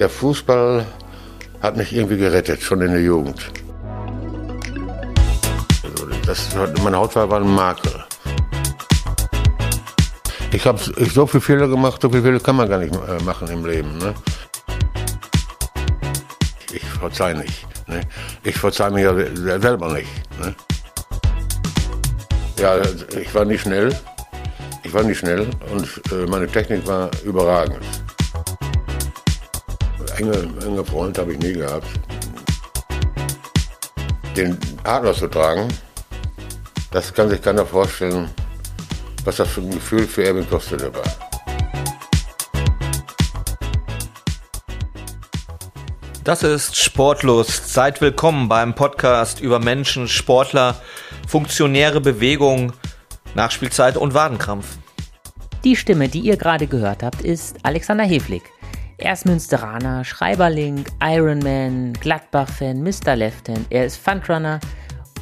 der Fußball hat mich irgendwie gerettet, schon in der Jugend. Also das, meine Hautfarbe war ein Makel. Ich habe so viele Fehler gemacht, so viele Fehler kann man gar nicht äh, machen im Leben. Ne? Ich verzeihe nicht. Ne? Ich verzeihe mir ja selber nicht. Ne? Ja, ich war nicht schnell. Ich war nicht schnell und äh, meine Technik war überragend enge, enge Freund habe ich nie gehabt. Den Adler zu tragen, das kann sich keiner vorstellen, was das für ein Gefühl für Erwin Kostele war. Das ist Sportlust. Seid willkommen beim Podcast über Menschen, Sportler, funktionäre Bewegung, Nachspielzeit und Wadenkrampf. Die Stimme, die ihr gerade gehört habt, ist Alexander Heflig. Er ist Münsteraner, Schreiberling, Ironman, Gladbach-Fan, Mr. Left-Hand. Er ist Fundrunner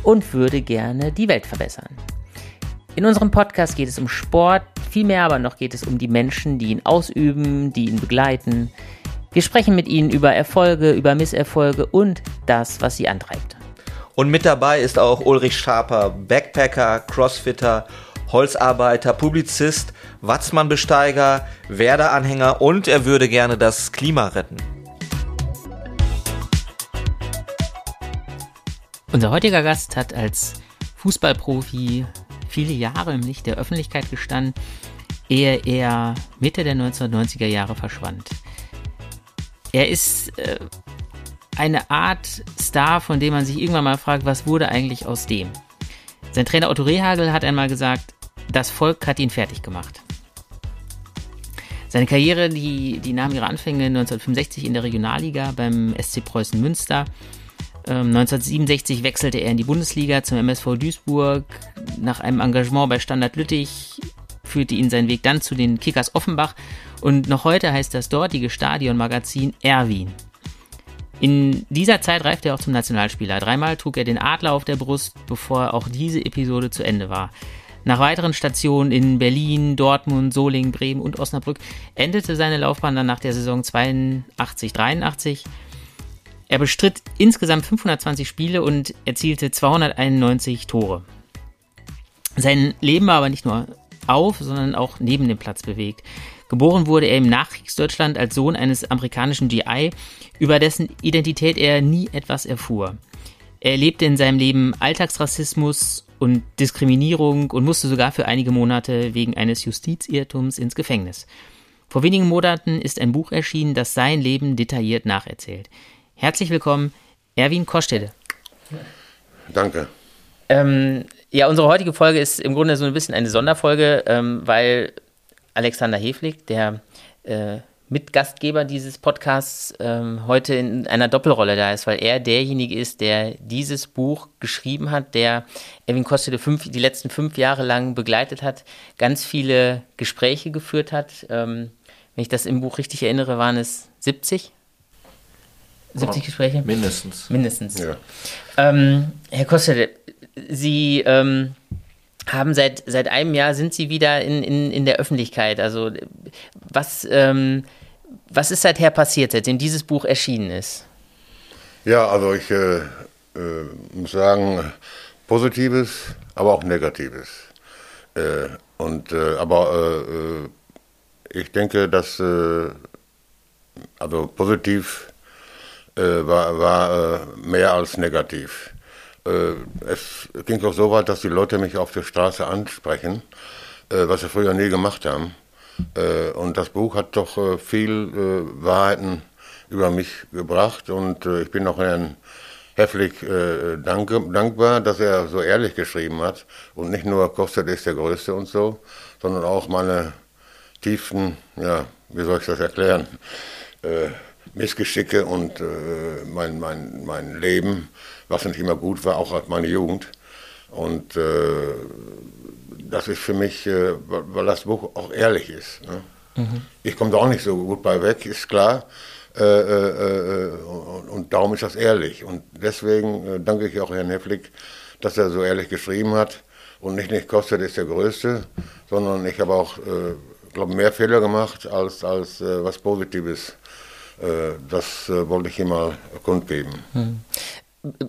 und würde gerne die Welt verbessern. In unserem Podcast geht es um Sport, vielmehr aber noch geht es um die Menschen, die ihn ausüben, die ihn begleiten. Wir sprechen mit ihnen über Erfolge, über Misserfolge und das, was sie antreibt. Und mit dabei ist auch Ulrich Schaper, Backpacker, Crossfitter, Holzarbeiter, Publizist, Watzmann-Besteiger, Werder-Anhänger und er würde gerne das Klima retten. Unser heutiger Gast hat als Fußballprofi viele Jahre im Licht der Öffentlichkeit gestanden, ehe er Mitte der 1990er Jahre verschwand. Er ist äh, eine Art Star, von dem man sich irgendwann mal fragt, was wurde eigentlich aus dem? Sein Trainer Otto Rehagel hat einmal gesagt, das Volk hat ihn fertig gemacht. Seine Karriere, die, die nahm ihre Anfänge 1965 in der Regionalliga beim SC Preußen Münster. 1967 ähm, wechselte er in die Bundesliga zum MSV Duisburg. Nach einem Engagement bei Standard Lüttich führte ihn sein Weg dann zu den Kickers Offenbach. Und noch heute heißt das dortige Stadionmagazin Erwin. In dieser Zeit reifte er auch zum Nationalspieler. Dreimal trug er den Adler auf der Brust, bevor auch diese Episode zu Ende war. Nach weiteren Stationen in Berlin, Dortmund, Solingen, Bremen und Osnabrück endete seine Laufbahn dann nach der Saison 82-83. Er bestritt insgesamt 520 Spiele und erzielte 291 Tore. Sein Leben war aber nicht nur auf, sondern auch neben dem Platz bewegt. Geboren wurde er im Nachkriegsdeutschland als Sohn eines amerikanischen GI, über dessen Identität er nie etwas erfuhr. Er erlebte in seinem Leben Alltagsrassismus und Diskriminierung und musste sogar für einige Monate wegen eines Justizirrtums ins Gefängnis. Vor wenigen Monaten ist ein Buch erschienen, das sein Leben detailliert nacherzählt. Herzlich willkommen, Erwin Kostede. Danke. Ähm, ja, unsere heutige Folge ist im Grunde so ein bisschen eine Sonderfolge, ähm, weil Alexander Heflig, der äh, Mitgastgeber dieses Podcasts ähm, heute in einer Doppelrolle da ist, weil er derjenige ist, der dieses Buch geschrieben hat, der Erwin Kostede fünf, die letzten fünf Jahre lang begleitet hat, ganz viele Gespräche geführt hat. Ähm, wenn ich das im Buch richtig erinnere, waren es 70? 70 Gespräche? Mindestens. Mindestens. Ja. Ähm, Herr Kostede, Sie ähm, haben seit, seit einem Jahr sind Sie wieder in, in, in der Öffentlichkeit. Also was ähm, was ist seither passiert, seitdem dieses Buch erschienen ist? Ja, also ich äh, äh, muss sagen, Positives, aber auch Negatives. Äh, und, äh, aber äh, äh, ich denke, dass also positiv war, war mehr als negativ. Es ging auch so weit, dass die Leute mich auf der Straße ansprechen, was sie früher nie gemacht haben. Äh, und das Buch hat doch äh, viel äh, Wahrheiten über mich gebracht und ich bin auch Herrn Hefflig danke, dankbar, dass er so ehrlich geschrieben hat und nicht nur Kostet ist der Größte und so, sondern auch meine tiefen, ja, wie soll ich das erklären, äh, Missgeschicke und äh, mein, mein, mein Leben, was nicht immer gut war, auch meine Jugend. Und äh, das ist für mich, äh, weil das Buch auch ehrlich ist. Ne? Mhm. Ich komme da auch nicht so gut bei weg, ist klar. Äh, äh, äh und, und, darum ist das ehrlich. Und deswegen äh, danke ich auch Herrn Hefflig, dass er so ehrlich geschrieben hat. Und nicht, nicht kostet ist der Größte, sondern ich habe auch, äh, glaube mehr Fehler gemacht, als, als was Positives das wollte ich ihm mal kundgeben. Hm.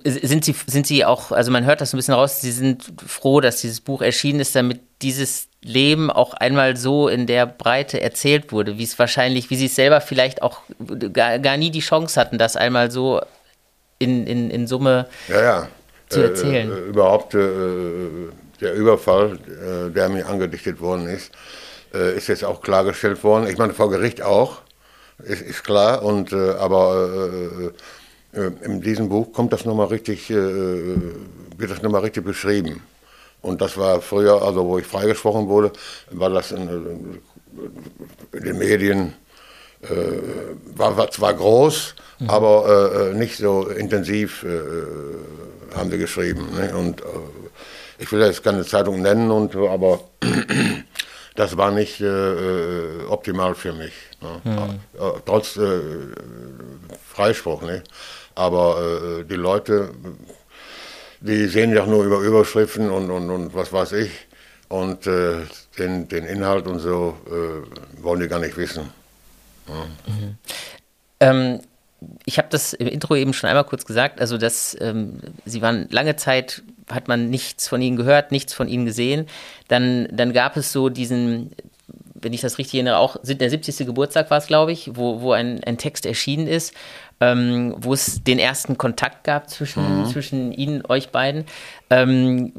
Sind Sie, sind Sie auch, also man hört das ein bisschen raus, Sie sind froh, dass dieses Buch erschienen ist, damit dieses Leben auch einmal so in der Breite erzählt wurde, wie es wahrscheinlich, wie Sie es selber vielleicht auch gar, gar nie die Chance hatten, das einmal so in, in, in Summe ja, ja. zu erzählen. Äh, überhaupt äh, der Überfall, äh, der mir angedichtet worden ist, äh, ist jetzt auch klargestellt worden. Ich meine, vor Gericht auch, ist, ist klar, und, äh, aber äh, in diesem Buch kommt das nochmal richtig, wird das nochmal richtig beschrieben. Und das war früher, also wo ich freigesprochen wurde, war das in, in den Medien, war, war zwar groß, mhm. aber nicht so intensiv haben sie geschrieben. Ne? Und ich will jetzt keine Zeitung nennen, und, aber das war nicht äh, optimal für mich. Ne? Mhm. Trotz äh, Freispruch. Ne? Aber äh, die Leute, die sehen ja nur über Überschriften und, und, und was weiß ich. Und äh, den, den Inhalt und so äh, wollen die gar nicht wissen. Ja. Mhm. Ähm, ich habe das im Intro eben schon einmal kurz gesagt, also dass ähm, Sie waren lange Zeit, hat man nichts von Ihnen gehört, nichts von Ihnen gesehen. Dann, dann gab es so diesen, wenn ich das richtig erinnere, auch der 70. Geburtstag war es, glaube ich, wo, wo ein, ein Text erschienen ist, ähm, wo es den ersten Kontakt gab zwischen, mhm. zwischen Ihnen, euch beiden. Ähm,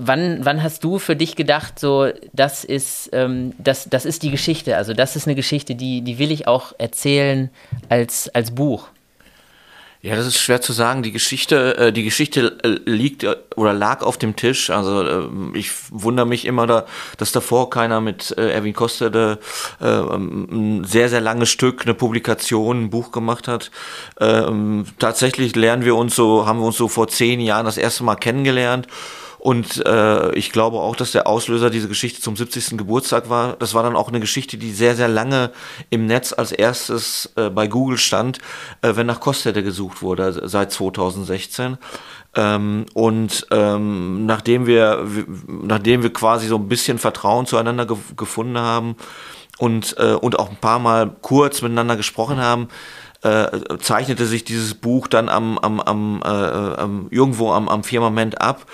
Wann, wann hast du für dich gedacht, so, das ist, ähm, das, das ist die Geschichte, also das ist eine Geschichte, die, die will ich auch erzählen als, als Buch? Ja, das ist schwer zu sagen. Die Geschichte, äh, die Geschichte äh, liegt äh, oder lag auf dem Tisch. Also äh, ich wundere mich immer, da, dass davor keiner mit äh, Erwin Kostede äh, ein sehr, sehr langes Stück, eine Publikation, ein Buch gemacht hat. Ähm, tatsächlich lernen wir uns so, haben wir uns so vor zehn Jahren das erste Mal kennengelernt. Und äh, ich glaube auch, dass der Auslöser diese Geschichte zum 70. Geburtstag war. Das war dann auch eine Geschichte, die sehr, sehr lange im Netz als erstes äh, bei Google stand, äh, wenn nach Kostede gesucht wurde, seit 2016. Ähm, und ähm, nachdem wir, nachdem wir quasi so ein bisschen Vertrauen zueinander ge gefunden haben und, äh, und auch ein paar Mal kurz miteinander gesprochen haben, äh, zeichnete sich dieses Buch dann am, am, am, äh, äh irgendwo am, am Firmament ab.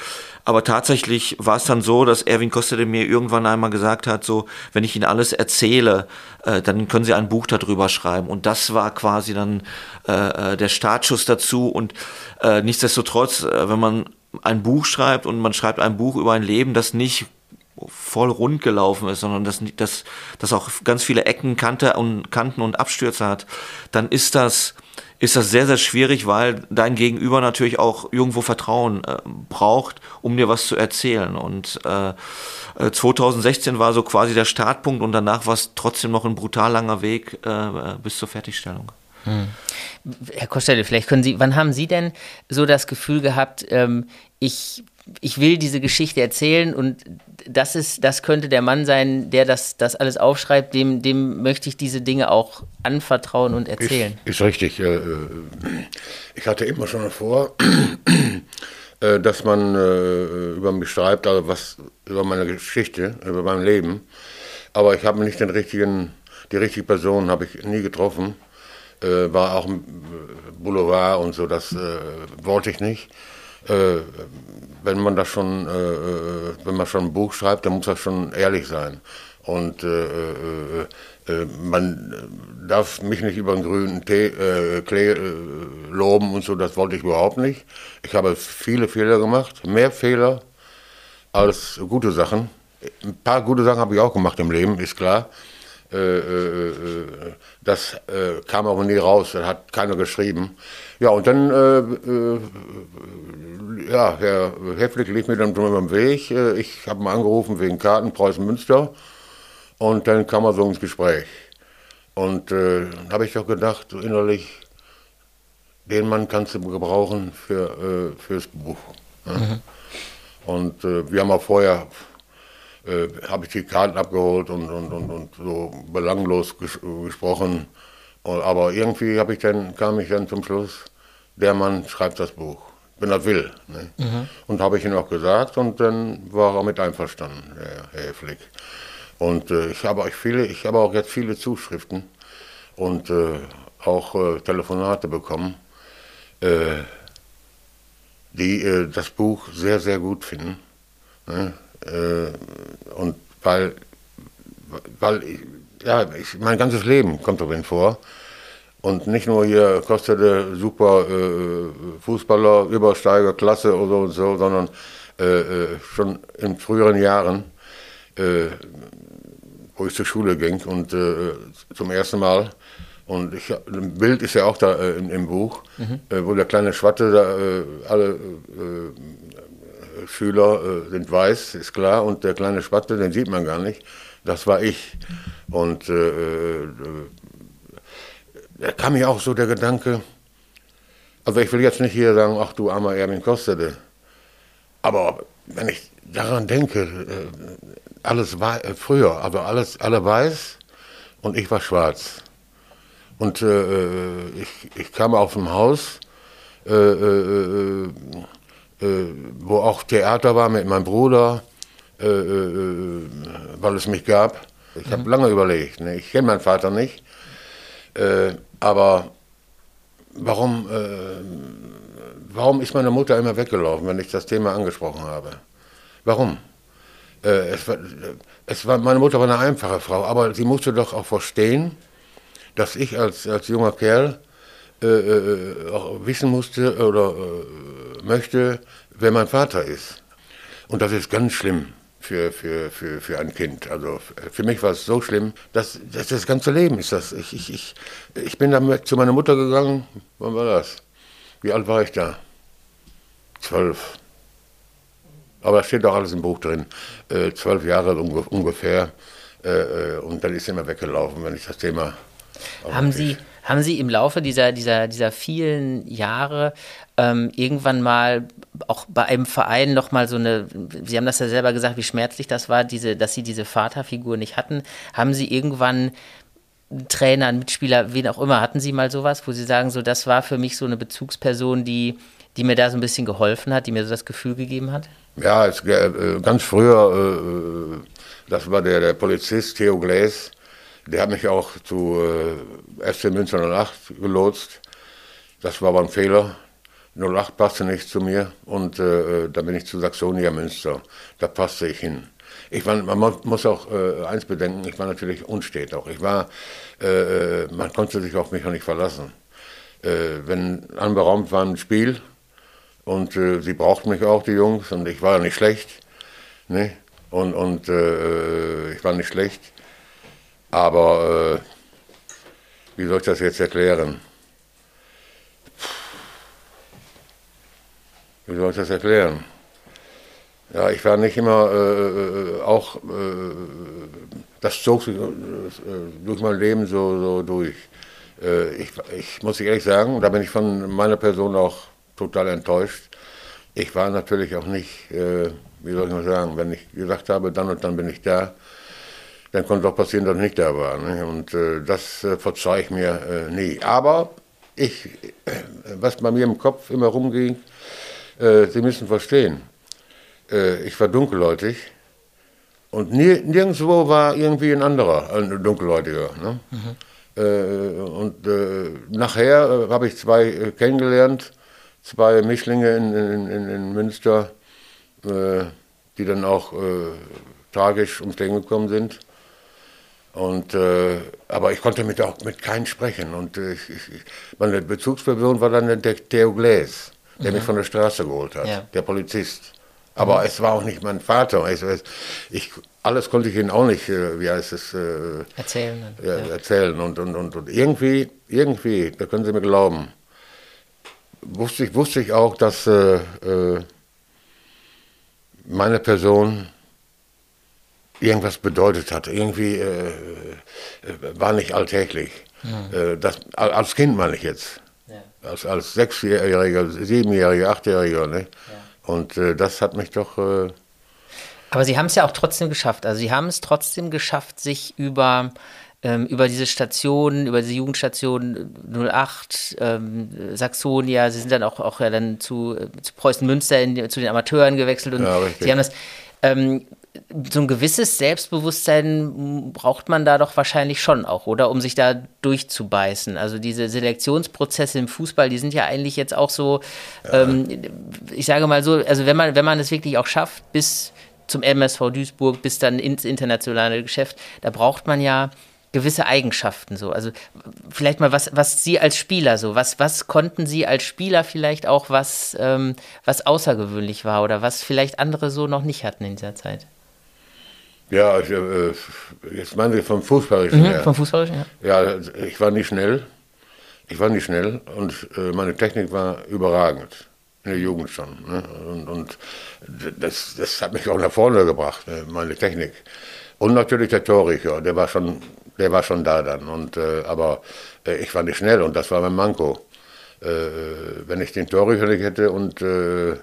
Aber tatsächlich war es dann so, dass Erwin Kostede mir irgendwann einmal gesagt hat, so, wenn ich Ihnen alles erzähle, äh, dann können Sie ein Buch darüber schreiben. Und das war quasi dann äh, äh der Startschuss dazu. Und äh, nichtsdestotrotz, äh, wenn man ein Buch schreibt und man schreibt ein Buch über ein Leben, das nicht voll rund gelaufen ist, sondern das, das, das auch ganz viele Ecken, Kante und, Kanten und Abstürze hat, dann ist das ist das sehr, sehr schwierig, weil dein Gegenüber natürlich auch irgendwo Vertrauen äh, braucht, um dir was zu erzählen. Und äh, 2016 äh, war so quasi der Startpunkt und danach war es trotzdem noch ein brutal langer Weg äh, bis zur Fertigstellung. Hm. Herr Kostelle, vielleicht können Sie, wann haben Sie denn so das Gefühl gehabt, ähm, ich ich will diese Geschichte erzählen und das ist, das könnte der Mann sein, der das, das alles aufschreibt, dem, dem möchte ich diese Dinge auch anvertrauen und erzählen. Ist, ist richtig. Äh, ich hatte immer schon vor, äh, dass man äh, über mich schreibt, also was über meine Geschichte, über mein Leben. Aber ich habe nicht den richtigen, die richtige Person habe ich nie getroffen. War auch im Boulevard und so, das wollte ich nicht wenn man das schon, äh, äh, wenn man schon ein Buch schreibt, dann muss das schon ehrlich sein. Und äh, äh, äh man darf mich nicht über einen grünen Tee, äh, Klee loben und so, das wollte ich überhaupt nicht. Ich habe viele Fehler gemacht, mehr Fehler als gute Sachen. Ein paar gute Sachen habe ich auch gemacht im Leben, ist klar. Das kam aber nie raus, das hat keiner geschrieben. Ja, und dann ja, Herr Hefflik lief mir dann über den Weg. Äh, ich habe ihn angerufen wegen Karten Preußen-Münster und dann kam er so ins Gespräch. Und äh, dann habe ich doch gedacht, so innerlich, den Mann kannst du gebrauchen für, äh, fürs Buch. Ja. Mhm. Und äh, wir haben auch vorher, äh, habe ich die Karten abgeholt und, und, und, und so belanglos ges gesprochen. Und, aber irgendwie ich dann, kam ich dann zum Schluss, der Mann schreibt das Buch wenn er will. Ne? Mhm. Und habe ich ihm auch gesagt und dann war er mit einverstanden, Herr, Herr Flick. Und äh, ich habe auch viele, ich habe auch jetzt viele Zuschriften und äh, auch äh, Telefonate bekommen, äh, die äh, das Buch sehr, sehr gut finden. Ne? Äh, und weil, weil ich, ja, ich, mein ganzes Leben kommt darin vor. Und nicht nur hier kostete super äh, Fußballer, Übersteiger, Klasse oder so und so, sondern äh, äh, schon in früheren Jahren, äh, wo ich zur Schule ging und äh, zum ersten Mal. Und ich, ein Bild ist ja auch da im, im, Buch, mhm. wo der kleine Schwatte, da, alle Schüler sind weiß, ist klar, und der kleine Schwatte, den sieht man gar nicht. Das war ich. Und da kam mir auch so der Gedanke, also ich will jetzt nicht hier sagen, ach du armer Erwin Kostede, aber wenn ich daran denke, äh, alles war äh, früher, also alles, alle weiß und ich war schwarz. Und äh, äh ich, ich kam auf ein Haus, äh, äh, wo auch Theater war mit meinem Bruder, weil es mich gab. Ich habe mhm. lange überlegt, ne? ich kenne meinen Vater nicht. Äh, aber warum, äh, warum ist meine Mutter immer weggelaufen, wenn ich das Thema angesprochen habe? Warum? Äh, es war, es war, meine Mutter war eine einfache Frau, aber sie musste doch auch verstehen, dass ich als, als junger Kerl äh, äh, auch wissen musste oder äh, möchte, wer mein Vater ist. Und das ist ganz schlimm für, für, für, für ein Kind. Also für mich war es so schlimm, dass, dass das ganze Leben ist das. Ich, ich, ich, ich bin dann zu meiner Mutter gegangen, wann war das? Wie alt war ich da? Zwölf. Aber da steht doch alles im Buch drin. Äh, zwölf Jahre ungefähr. Äh, äh, und dann ist sie immer weggelaufen, wenn ich das Thema. Haben Sie, haben Sie im Laufe dieser, dieser, dieser vielen Jahre ähm, irgendwann mal auch bei einem Verein nochmal so eine, Sie haben das ja selber gesagt, wie schmerzlich das war, diese, dass Sie diese Vaterfigur nicht hatten. Haben Sie irgendwann einen Trainer, einen Mitspieler, wen auch immer, hatten Sie mal sowas, wo Sie sagen, so das war für mich so eine Bezugsperson, die, die mir da so ein bisschen geholfen hat, die mir so das Gefühl gegeben hat? Ja, es, äh, ganz früher, äh, das war der, der Polizist Theo Gläs, der hat mich auch zu äh, FC Münster 08 gelotst. Das war aber ein Fehler. 08 passte nicht zu mir und äh, da bin ich zu Saxonia Münster. Da passte ich hin. Ich war, man muss auch äh, eins bedenken, ich war natürlich unstet auch. Ich war, äh, äh man konnte sich auf mich auch nicht verlassen. Äh, wenn anberaumt war ein Spiel und äh, sie brauchten mich auch, die Jungs, und ich war nicht schlecht. Ne? Und, und äh, ich war nicht schlecht. Aber wie soll ich das jetzt erklären? wie soll ich das erklären? Ja, ich war nicht immer äh, äh auch, äh, das zog sich äh, durch mein Leben so, so durch. Äh, ich, ich muss ehrlich sagen, da bin ich von meiner Person auch total enttäuscht. Ich war natürlich auch nicht, äh, wie soll ich mal sagen, wenn ich gesagt habe, dann und dann bin ich da, dann konnte auch passieren, dass ich nicht da war. Ne? Und das verzeih ich mir nie. Aber ich, was bei mir im Kopf immer rumging, äh, Sie müssen verstehen, äh, ich war dunkelhäutig und nie, nirgendwo war irgendwie ein anderer, ein dunkelhäutiger. Ne? Mhm. Äh, und äh, nachher äh, habe ich zwei äh, kennengelernt, zwei Mischlinge in, in, in, in Münster, die dann auch tragisch ums Leben gekommen sind. Und, äh, aber ich konnte mit, auch mit keinem sprechen. Und äh, ich, ich, meine Bezugsperson war dann der Theo Gläs der mhm. mich von der Straße geholt hat, ja. der Polizist. Aber mhm. es war auch nicht mein Vater. Ich, ich, alles konnte ich ihnen auch nicht, äh, wie heißt es, äh, erzählen. Ja, ja. erzählen. Und, und, und, und, irgendwie, irgendwie, da können Sie mir glauben, wusste ich, wusste ich auch, dass äh, meine Person irgendwas bedeutet hat. Irgendwie äh, äh war nicht alltäglich. Mhm. das, als Kind meine ich jetzt als, als Sechsjähriger, Siebenjähriger, Achtjähriger. Ne? Ja. Und äh, das hat mich doch. Äh Aber Sie haben es ja auch trotzdem geschafft. Also Sie haben es trotzdem geschafft, sich über ähm, über diese Station, über diese Jugendstation 08, ähm, Saxonia, Sie sind dann auch, auch ja dann zu, zu Preußen Münster in, zu den Amateuren gewechselt und ja, Sie haben das. Ähm, so ein gewisses Selbstbewusstsein braucht man da doch wahrscheinlich schon auch, oder? Um sich da durchzubeißen. Also diese Selektionsprozesse im Fußball, die sind ja eigentlich jetzt auch so, ja. ähm, ich sage mal so, also wenn man, wenn man es wirklich auch schafft, bis zum MSV Duisburg, bis dann ins internationale Geschäft, da braucht man ja gewisse Eigenschaften so. Also vielleicht mal was, was Sie als Spieler so, was, was konnten Sie als Spieler vielleicht auch, was, ähm, was außergewöhnlich war oder was vielleicht andere so noch nicht hatten in dieser Zeit? Ja, ich, äh, jetzt meinen Sie vom Fußballerischen mhm, her. Vom Fußballerischen, ja. Ja, ich war nicht schnell. Ich war nicht schnell und äh, meine Technik war überragend. In der Jugend schon. Ne? Und, und das, das hat mich auch nach vorne gebracht, ne? meine Technik. Und natürlich der Torrichter, der war schon, der war schon da dann. Und, äh, aber äh, ich war nicht schnell und das war mein Manko. Äh, wenn ich den Torrichter nicht hätte und äh, äh,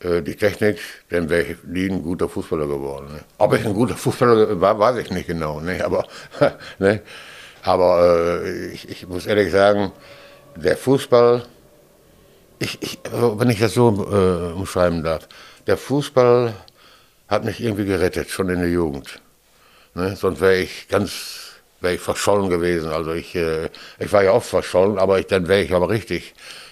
die Technik, dann wäre ich nie ein guter Fußballer geworden. Ne? Ob ich ein guter Fußballer war, weiß ich nicht genau. Ne? Aber, ne? aber äh, ich, ich, muss ehrlich sagen, der Fußball, ich, ich, wenn ich das so äh, umschreiben darf, der Fußball hat mich irgendwie gerettet, schon in der Jugend. Ne? Sonst wäre ich ganz wäre ich verschollen gewesen. Also ich, äh, ich war ja oft verschollen, aber ich, dann wäre ich aber richtig äh,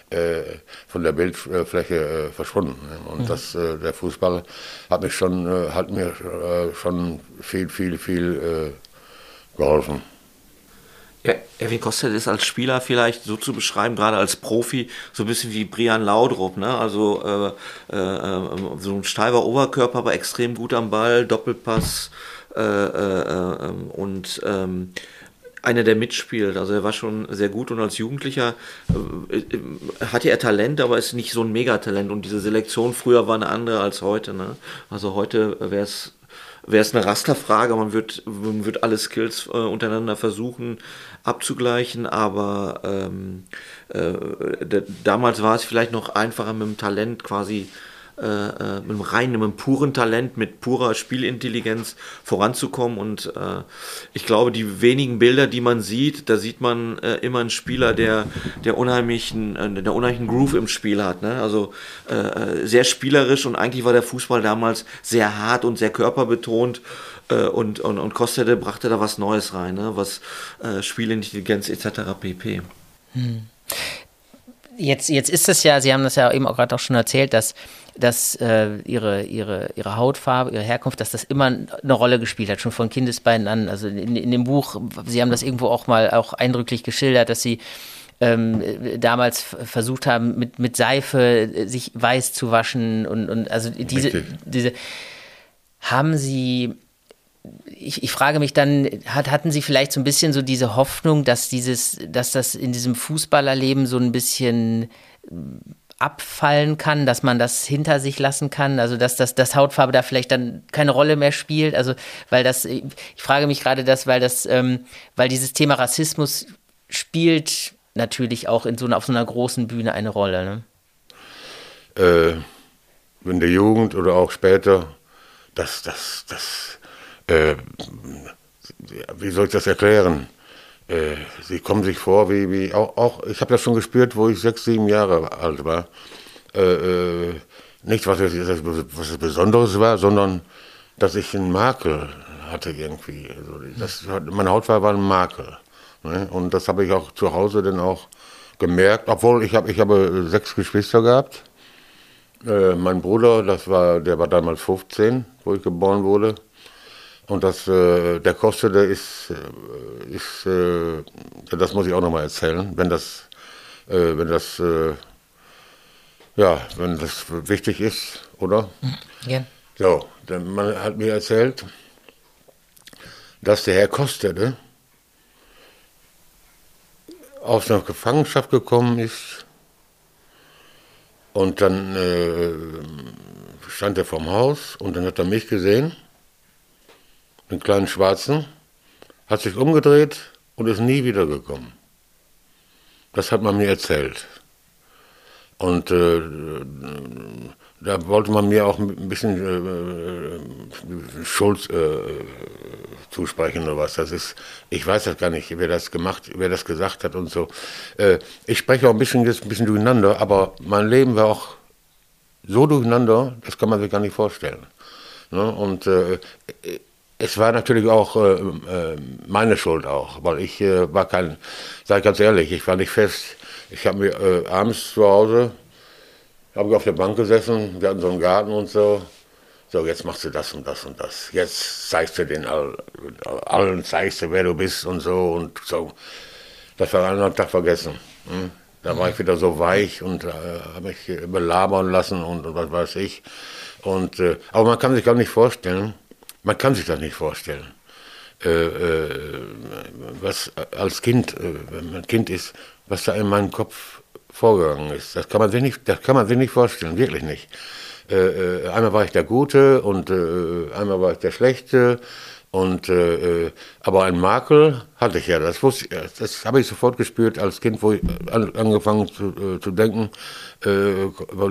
von der Bildfläche äh, verschwunden. Und mhm. das, äh, der Fußball hat mich schon, äh, hat mir äh, schon viel, viel, viel geholfen. Ja, Erwin Kostet ist als Spieler vielleicht so zu beschreiben, gerade als Profi, so ein bisschen wie Brian Laudrup, ne? Also äh, äh, so ein steifer Oberkörper, aber extrem gut am Ball, Doppelpass äh, und ähm, einer, der mitspielt. Also er war schon sehr gut und als Jugendlicher äh, äh, hatte er Talent, aber ist nicht so ein Megatalent. Und diese Selektion früher war eine andere als heute. Ne? Also heute wäre es wäre es eine Rasterfrage, man wird, man wird alle Skills äh, untereinander versuchen abzugleichen, aber ähm, äh, damals war es vielleicht noch einfacher mit dem Talent quasi äh, äh, mit einem reinen, mit einem puren Talent, mit purer Spielintelligenz voranzukommen. Und äh, ich glaube, die wenigen Bilder, die man sieht, da sieht man äh, immer einen Spieler, der, der unheimlichen, äh, der unheimlichen Groove im Spiel hat. Ne? Also äh, sehr spielerisch und eigentlich war der Fußball damals sehr hart und sehr körperbetont. Und, und, und Kostede brachte da was Neues rein, ne? was Spielintelligenz etc. pp. Hm. Jetzt, jetzt ist es ja, Sie haben das ja eben auch gerade auch schon erzählt, dass dass äh, ihre, ihre, ihre Hautfarbe, ihre Herkunft, dass das immer eine Rolle gespielt hat, schon von Kindesbeinen an. Also in, in dem Buch, Sie haben das irgendwo auch mal auch eindrücklich geschildert, dass Sie ähm, damals versucht haben, mit, mit Seife äh, sich weiß zu waschen und, und also diese, diese haben Sie ich, ich, frage mich dann, hat, hatten Sie vielleicht so ein bisschen so diese Hoffnung, dass dieses, dass das in diesem Fußballerleben so ein bisschen abfallen kann, dass man das hinter sich lassen kann, also dass das, das Hautfarbe da vielleicht dann keine Rolle mehr spielt, also weil das, ich frage mich gerade das, weil das, ähm, weil dieses Thema Rassismus spielt natürlich auch in so einer, auf so einer großen Bühne eine Rolle. Ne? Äh, in der Jugend oder auch später, das, das, das, äh, wie soll ich das erklären? Äh, sie kommen sich vor wie, wie auch, auch ich habe das schon gespürt, wo ich sechs, sieben Jahre alt war. Äh, äh, nicht, was was es Besonderes war, sondern dass ich einen Makel hatte irgendwie. Also das, meine Hautfarbe war ein Makel. Ne? Und das habe ich auch zu Hause dann auch gemerkt, obwohl ich habe ich habe sechs Geschwister gehabt. Äh, mein Bruder, das war, der war damals 15, wo ich geboren wurde. Und das, äh, der Koste, der ist, äh, ist äh, das muss ich auch nochmal erzählen, wenn das, äh, wenn das, äh, ja, wenn das wichtig ist, oder? Ja. So, dann man hat mir erzählt, dass der Herr Kostede aus einer Gefangenschaft gekommen ist und dann äh, stand er vorm Haus und dann hat er mich gesehen den kleinen Schwarzen, hat sich umgedreht und ist nie wiedergekommen. Das hat man mir erzählt. Und äh, da wollte man mir auch ein bisschen äh, äh Schuld äh, zusprechen oder was. Das ist, ich weiß das gar nicht, wer das gemacht, wer das gesagt hat und so. Äh, ich spreche auch ein bisschen ein bisschen durcheinander, aber mein Leben war auch so durcheinander, das kann man sich gar nicht vorstellen. Ne? Und äh, es war natürlich auch äh, äh, meine Schuld auch, weil ich äh, war kein, sag ganz ehrlich, ich war nicht fest. Ich habe mir äh, abends zu Hause, habe ich auf der Bank gesessen, wir hatten so einen Garten und so. So, jetzt machst du das und das und das. Jetzt zeigst du den all, allen, zeigst du, wer du bist und so und so. Das war einen Tag vergessen. Hm? Da war ich wieder so weich und äh, habe mich belabern lassen und, und, was weiß ich. Und, äh, aber man kann sich gar nicht vorstellen, man kann sich das nicht vorstellen, äh, äh, was als Kind, äh, wenn man Kind ist, was da in meinem Kopf vorgegangen ist. Das kann man sich nicht, das kann man sich nicht vorstellen, wirklich nicht. Äh, äh, einmal war ich der Gute und einmal war ich der Schlechte. Und äh, aber ein Makel hatte ich ja, das wusste ich, das habe ich sofort gespürt als Kind, wo ich an, angefangen zu, äh, zu denken, äh,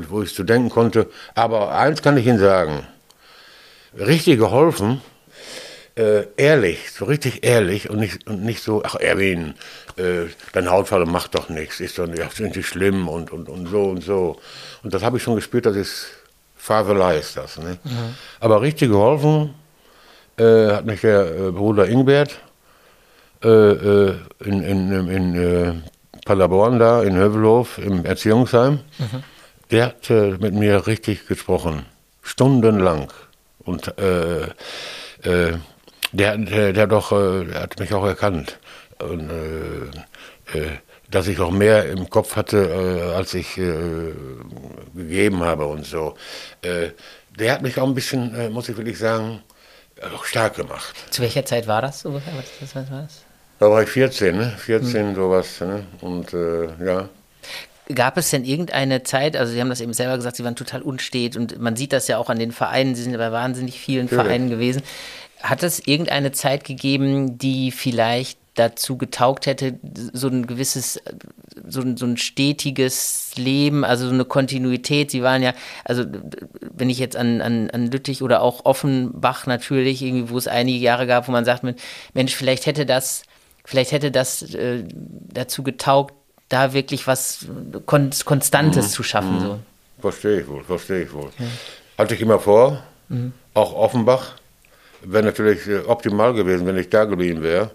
wo ich zu denken konnte. Aber eins kann ich Ihnen sagen: richtig geholfen, äh, ehrlich, so richtig ehrlich und nicht, und nicht so, ach Erwin, äh, dein Hautfall macht doch nichts, ist doch nicht, sind nicht schlimm und, und, und so und so. Und das habe ich schon gespürt, das ist Faselei ist das. Ne? Mhm. Aber richtig geholfen äh, hat mich der äh, Bruder Ingbert äh, äh, in, in, in Paderborn da, in Hövelhof, im Erziehungsheim. Mhm. Der hat mit mir richtig gesprochen, stundenlang. Und äh, äh, der, der, der, doch, äh, hat mich auch erkannt. Und, äh, äh, dass ich auch mehr im Kopf hatte, als ich gegeben habe und so. der hat mich auch ein bisschen, muss ich wirklich sagen, auch stark gemacht. Zu welcher Zeit war das ungefähr? Was, was war das? Da war ich 14, ne? 14 hm. sowas. Ne? Und ja. Gab es denn irgendeine Zeit, also Sie haben das eben selber gesagt, Sie waren total unstet und man sieht das ja auch an den Vereinen, Sie sind bei wahnsinnig vielen ja. Vereinen gewesen. Hat es irgendeine Zeit gegeben, die vielleicht dazu getaugt hätte, so ein gewisses, so ein, so ein stetiges Leben, also so eine Kontinuität. Sie waren ja, also wenn ich jetzt an, an, an Lüttich oder auch Offenbach natürlich, irgendwie, wo es einige Jahre gab, wo man sagt, Mensch, vielleicht hätte das, vielleicht hätte das äh, dazu getaugt, da wirklich was Kon Konstantes mhm. zu schaffen. Mhm. So. Verstehe ich wohl, verstehe ich wohl. Ja. Hatte ich immer vor, mhm. auch Offenbach. Wäre natürlich äh, optimal gewesen, wenn ich da geblieben wäre.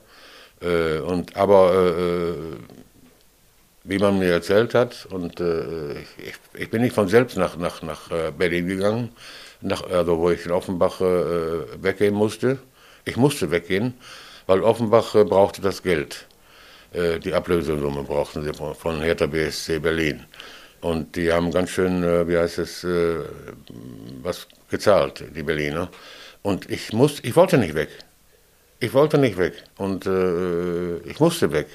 Äh, und, aber äh, äh wie man mir erzählt hat, und äh, ich, ich, bin nicht von selbst nach, nach, nach äh, Berlin gegangen, nach, also wo ich in Offenbach weggehen musste. Ich musste weggehen, weil Offenbach brauchte das Geld. Äh, die Ablösesumme brauchten sie von Hertha BSC Berlin. Und die haben ganz schön, äh, wie heißt es, äh, was gezahlt, die Berliner. Und ich, muss, ich wollte nicht weg. Ich wollte nicht weg. Und äh, ich musste weg.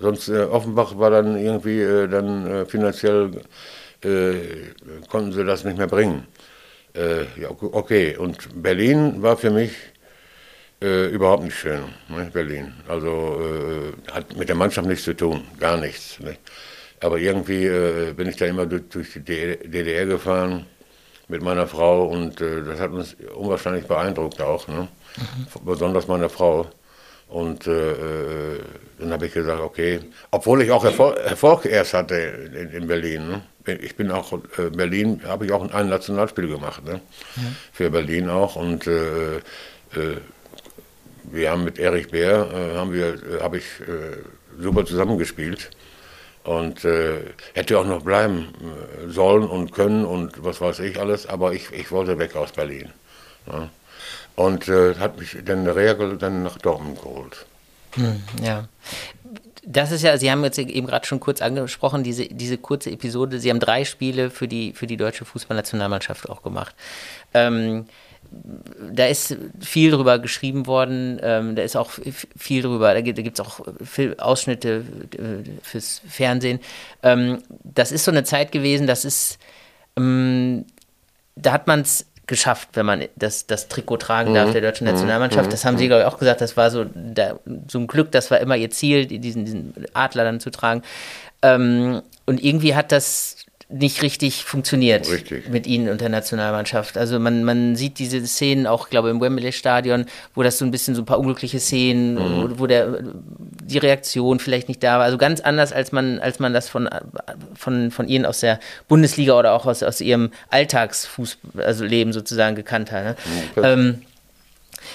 Sonst äh, Offenbach war dann irgendwie dann finanziell konnten sie das nicht mehr bringen. ja, okay. Und Berlin war für mich äh, überhaupt nicht schön, ne, Berlin. Also äh, hat mit der Mannschaft nichts zu tun, gar nichts. Ne. Aber irgendwie äh, bin ich da immer durch, durch, die DDR gefahren mit meiner Frau und äh, das hat uns unwahrscheinlich beeindruckt auch, ne? Mhm. besonders meine Frau. Und äh, äh, dann habe ich gesagt, okay, obwohl ich auch Erfolg, Erfolg erst hatte in, in Berlin. Ne? Ich bin auch Berlin, habe ich auch ein Nationalspiel gemacht, ne? Ja. für Berlin auch. Und wir haben mit Erich Bär, äh, haben wir, äh, habe ich äh, super zusammengespielt und äh, hätte auch noch bleiben äh, sollen und können und was weiß ich alles, aber ich, ich wollte weg aus Berlin. Ja. Und hat mich dann Reagel dann nach Dortmund geholt. Hm, ja. Das ist ja, Sie haben jetzt eben gerade schon kurz angesprochen, diese, diese kurze Episode. Sie haben drei Spiele für die, für die deutsche Fußballnationalmannschaft auch gemacht. Ähm, da ist viel drüber geschrieben worden, ähm, da ist auch viel drüber, da gibt es auch Ausschnitte äh, fürs Fernsehen. Ähm, das ist so eine Zeit gewesen, das ist, ähm, da hat man es geschafft, wenn man das, das Trikot tragen darf mhm. der deutschen Nationalmannschaft. Mhm. Das haben sie, glaube ich, auch gesagt, das war so, da, so ein Glück, das war immer ihr Ziel, diesen, diesen Adler dann zu tragen. Ähm, und irgendwie hat das nicht richtig funktioniert richtig. mit ihnen und der Nationalmannschaft. Also man, man sieht diese Szenen auch, glaube ich, im Wembley-Stadion, wo das so ein bisschen so ein paar unglückliche Szenen, mhm. wo, wo, der, die Reaktion vielleicht nicht da war. Also ganz anders, als man, als man das von, von, von Ihnen aus der Bundesliga oder auch aus, aus Ihrem Alltagsfußball, also Leben sozusagen gekannt hat. Ne? Ja, ähm,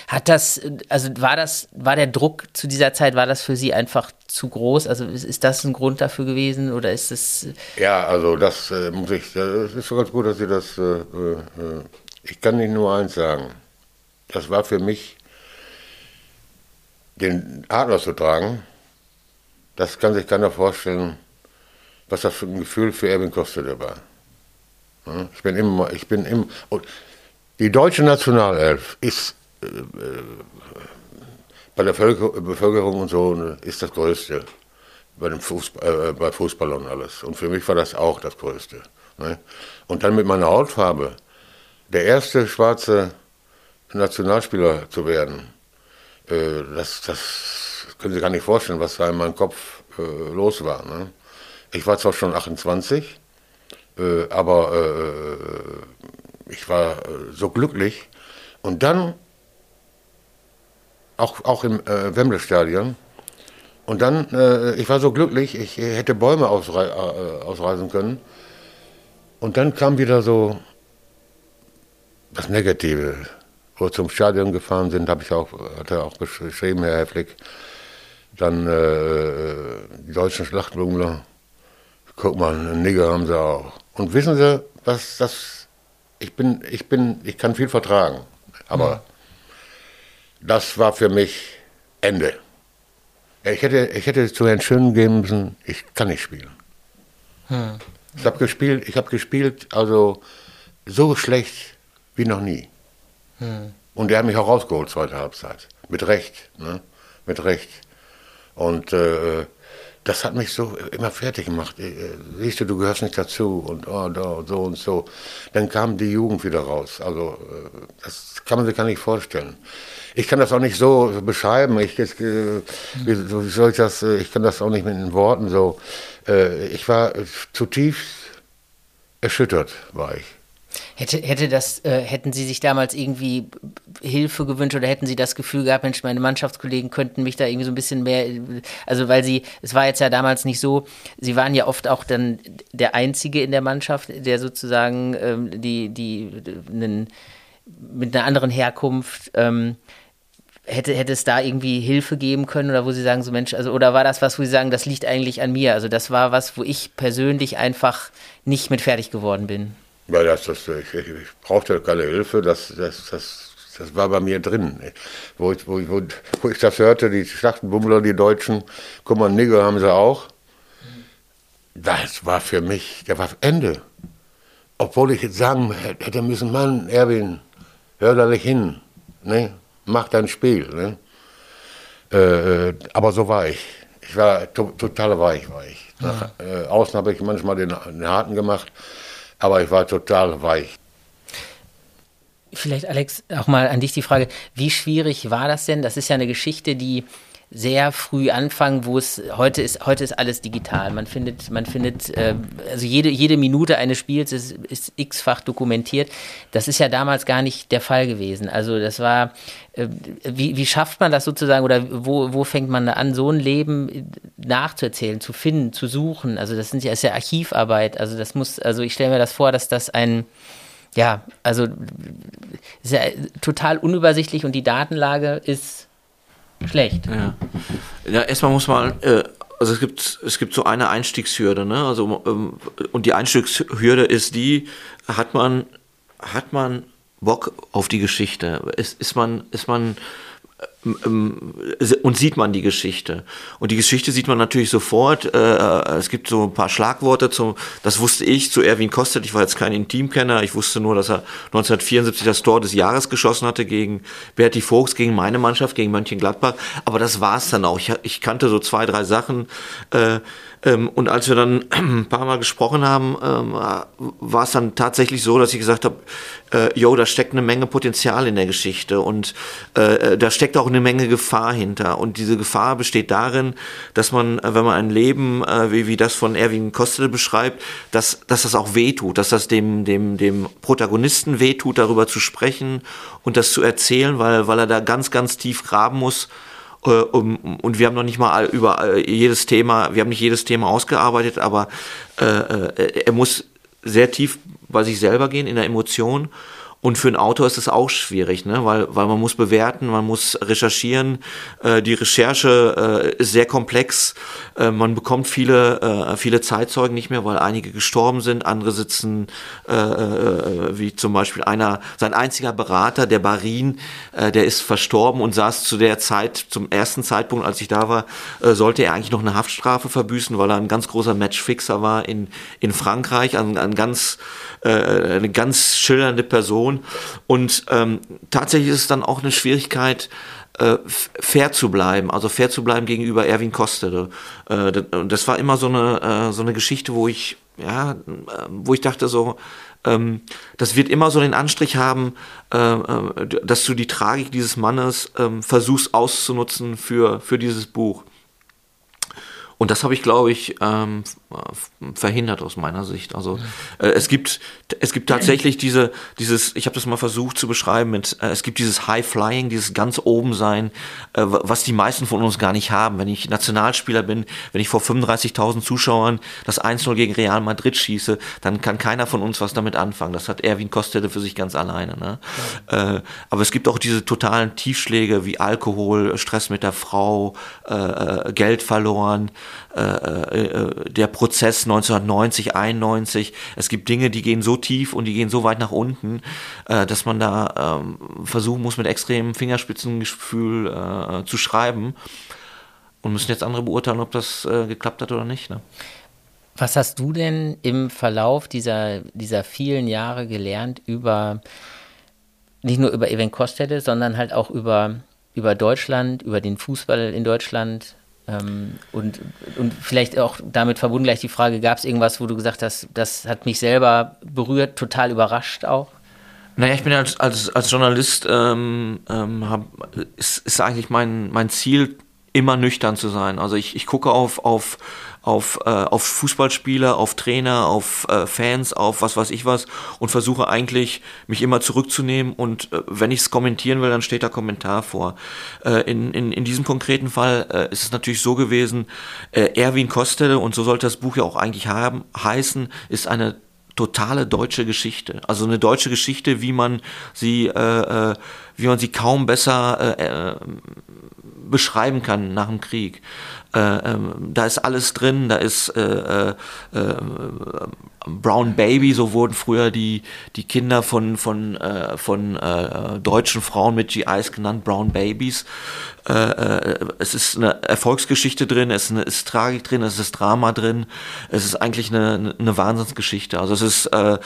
hat das, also war das, war der Druck zu dieser Zeit, war das für Sie einfach zu groß? Also ist, ist das ein Grund dafür gewesen oder ist es? Ja, also das äh, muss ich, das ist so ganz gut, dass Sie das, äh, äh, ich kann Ihnen nur eins sagen. Das war für mich, den Adler zu tragen, das kann sich keiner vorstellen, was das für ein Gefühl für Erwin Kostede war. Ich bin immer, ich bin immer, die deutsche Nationalelf ist bei der Bevölkerung und so ne, ist das Größte. Bei, dem Fußball, äh, bei Fußball und alles. Und für mich war das auch das Größte. Ne? Und dann mit meiner Hautfarbe, der erste schwarze Nationalspieler zu werden, äh, das, das können Sie gar nicht vorstellen, was da in meinem Kopf äh, los war. Ne? Ich war zwar schon 28, äh, aber äh, ich war äh, so glücklich. Und dann auch, auch im äh, Wembley-Stadion. Und dann, äh, ich war so glücklich, ich hätte Bäume ausrei äh, ausreißen können. Und dann kam wieder so das Negative. Wo wir zum Stadion gefahren sind, habe ich auch, hat er auch geschrieben, Herr Hefflik. Dann äh, die deutschen Schlachtblumenler. Guck mal, einen Nigger haben sie auch. Und wissen Sie, was das. Ich bin, ich bin, ich kann viel vertragen. Aber. Ja das war für mich Ende. Ich hätte, ich hätte zu Herrn Schön geben müssen, ich kann nicht spielen. Hm. Ich habe gespielt, ich habe gespielt, also so schlecht wie noch nie. Hm. Und er hat mich auch rausgeholt, zweite Halbzeit. Mit Recht, ne? Mit Recht. Und äh, das hat mich so immer fertig gemacht. Äh, siehst du, du gehörst nicht dazu und oh, da, so und so. Dann kam die Jugend wieder raus. Also äh, das kann man sich gar nicht vorstellen ich kann das auch nicht so beschreiben. Ich, ich, äh, wie soll ich das, ich kann das auch nicht mit den Worten so. Ich war zutiefst erschüttert, war ich. Hätte, hätte das, äh, hätten Sie sich damals irgendwie Hilfe gewünscht oder hätten Sie das Gefühl gehabt, Mensch, meine Mannschaftskollegen könnten mich da irgendwie so ein bisschen mehr, also weil Sie, es war jetzt ja damals nicht so, Sie waren ja oft auch dann der Einzige in der Mannschaft, der sozusagen ähm, die, die, einen, mit einer anderen Herkunft ähm, hätte, hätte es da irgendwie Hilfe geben können oder wo Sie sagen, so Mensch, also oder war das was, wo Sie sagen, das liegt eigentlich an mir? Also das war was, wo ich persönlich einfach nicht mit fertig geworden bin. Ja, das, das, ich, ich brauchte keine Hilfe, das, das, das, das war bei mir drin. Wo ich, wo, wo, wo ich das hörte, die Schlachtenbummler, die Deutschen, guck mal, Nigger haben sie auch. Das war für mich, der war Ende. Obwohl ich jetzt sagen hätte müssen, Mann, Erwin, hör da nicht hin. Ne? mach dein Spiel. Ne? Äh, aber so war ich. Ich war to total weich, war ich. Nach, äh, außen habe ich manchmal den, den harten gemacht, aber ich war total weich. Vielleicht, Alex, auch mal an dich die Frage, wie schwierig war das denn? Das ist ja eine Geschichte, die sehr früh anfangen, wo es heute ist, heute ist alles digital. Man findet, man findet, äh, also jede, jede Minute eines Spiels ist, ist x-fach dokumentiert. Das ist ja damals gar nicht der Fall gewesen. Also das war, äh, wie, wie schafft man das sozusagen oder wo, wo fängt man an, so ein Leben nachzuerzählen, zu finden, zu suchen? Also das sind ja, ist ja Archivarbeit. Also das muss, also ich stelle mir das vor, dass das ein ja, also ist ja total unübersichtlich und die Datenlage ist schlecht. Ja, ja erstmal muss man, äh, also es gibt, es gibt so eine Einstiegshürde, ne? Also, ähm, und die Einstiegshürde ist die, hat man, hat man Bock auf die Geschichte? Ist, ist man, ist man und sieht man die Geschichte. Und die Geschichte sieht man natürlich sofort. Äh, es gibt so ein paar Schlagworte, zum, das wusste ich zu Erwin Kostet. Ich war jetzt kein Intimkenner. Ich wusste nur, dass er 1974 das Tor des Jahres geschossen hatte gegen Berti Vogts, gegen meine Mannschaft, gegen Mönchengladbach. Aber das war es dann auch. Ich, ich, kannte so zwei, drei Sachen. Äh, ähm, und als wir dann ein paar Mal gesprochen haben, ähm, war es dann tatsächlich so, dass ich gesagt habe, äh, yo, da steckt eine Menge Potenzial in der Geschichte und äh, äh, da steckt auch eine Menge Gefahr hinter. Und diese Gefahr besteht darin, dass man, äh, wenn man ein Leben, äh, wie, wie das von Erwin Kostel beschreibt, dass, dass das auch wehtut, dass das dem, dem, dem Protagonisten wehtut, darüber zu sprechen und das zu erzählen, weil, weil er da ganz, ganz tief graben muss und wir haben noch nicht mal über jedes Thema, wir haben nicht jedes Thema ausgearbeitet, aber er muss sehr tief bei sich selber gehen in der Emotion und für einen Autor ist es auch schwierig, ne? weil, weil man muss bewerten, man muss recherchieren. Äh, die Recherche äh, ist sehr komplex. Äh, man bekommt viele, äh, viele Zeitzeugen nicht mehr, weil einige gestorben sind. Andere sitzen, äh, äh, wie zum Beispiel einer, sein einziger Berater, der Barin, der ist verstorben und saß zu der Zeit, zum ersten Zeitpunkt, als ich da war, sollte er eigentlich noch eine Haftstrafe verbüßen, weil er ein ganz großer Matchfixer war in, in Frankreich, ein, ein ganz, eine ganz schillernde Person Situation. Und ähm, tatsächlich ist es dann auch eine Schwierigkeit, äh, fair zu bleiben, also fair zu bleiben gegenüber Erwin Kostere. Äh, das war immer so eine, äh, so eine Geschichte, wo ich, ja, wo ich dachte so, ähm, das wird immer so den Anstrich haben, äh, äh, dass du die Tragik dieses Mannes ähm, versuchst auszunutzen für, für dieses Buch. Und das habe ich, glaube ich, ähm, verhindert aus meiner Sicht. Also äh, es gibt es gibt tatsächlich diese dieses ich habe das mal versucht zu beschreiben mit äh, es gibt dieses High Flying, dieses ganz oben sein, äh, was die meisten von uns gar nicht haben. Wenn ich Nationalspieler bin, wenn ich vor 35.000 Zuschauern das 1-0 gegen Real Madrid schieße, dann kann keiner von uns was damit anfangen. Das hat Erwin Kostede für sich ganz alleine. Ne? Ja. Äh, aber es gibt auch diese totalen Tiefschläge wie Alkohol, Stress mit der Frau, äh, äh, Geld verloren. Äh, äh, der Prozess 1990, 91. Es gibt Dinge, die gehen so tief und die gehen so weit nach unten, äh, dass man da ähm, versuchen muss, mit extremem Fingerspitzengefühl äh, zu schreiben. Und müssen jetzt andere beurteilen, ob das äh, geklappt hat oder nicht. Ne? Was hast du denn im Verlauf dieser, dieser vielen Jahre gelernt über, nicht nur über Event Kostede, sondern halt auch über, über Deutschland, über den Fußball in Deutschland, ähm, und, und vielleicht auch damit verbunden gleich die Frage, gab es irgendwas, wo du gesagt hast, das hat mich selber berührt, total überrascht auch? Naja, ich bin als, als, als Journalist, ähm, ähm, hab, ist, ist eigentlich mein, mein Ziel, immer nüchtern zu sein. Also ich, ich gucke auf, auf, auf, äh, auf Fußballspieler, auf Trainer, auf äh, Fans, auf was weiß ich was und versuche eigentlich mich immer zurückzunehmen und äh, wenn ich es kommentieren will, dann steht da Kommentar vor. Äh, in, in, in diesem konkreten Fall äh, ist es natürlich so gewesen, äh, Erwin Kostele, und so sollte das Buch ja auch eigentlich haben, heißen, ist eine totale deutsche Geschichte. Also eine deutsche Geschichte, wie man sie, äh, äh, wie man sie kaum besser äh, äh, beschreiben kann nach dem Krieg. Äh, ähm, da ist alles drin, da ist äh, äh, äh Brown Baby, so wurden früher die, die Kinder von, von, von deutschen Frauen mit GIs genannt, Brown Babies. Äh, äh, es ist eine Erfolgsgeschichte drin, es ist, eine, ist Tragik drin, es ist Drama drin, es ist eigentlich eine, eine Wahnsinnsgeschichte. Also es ist, äh,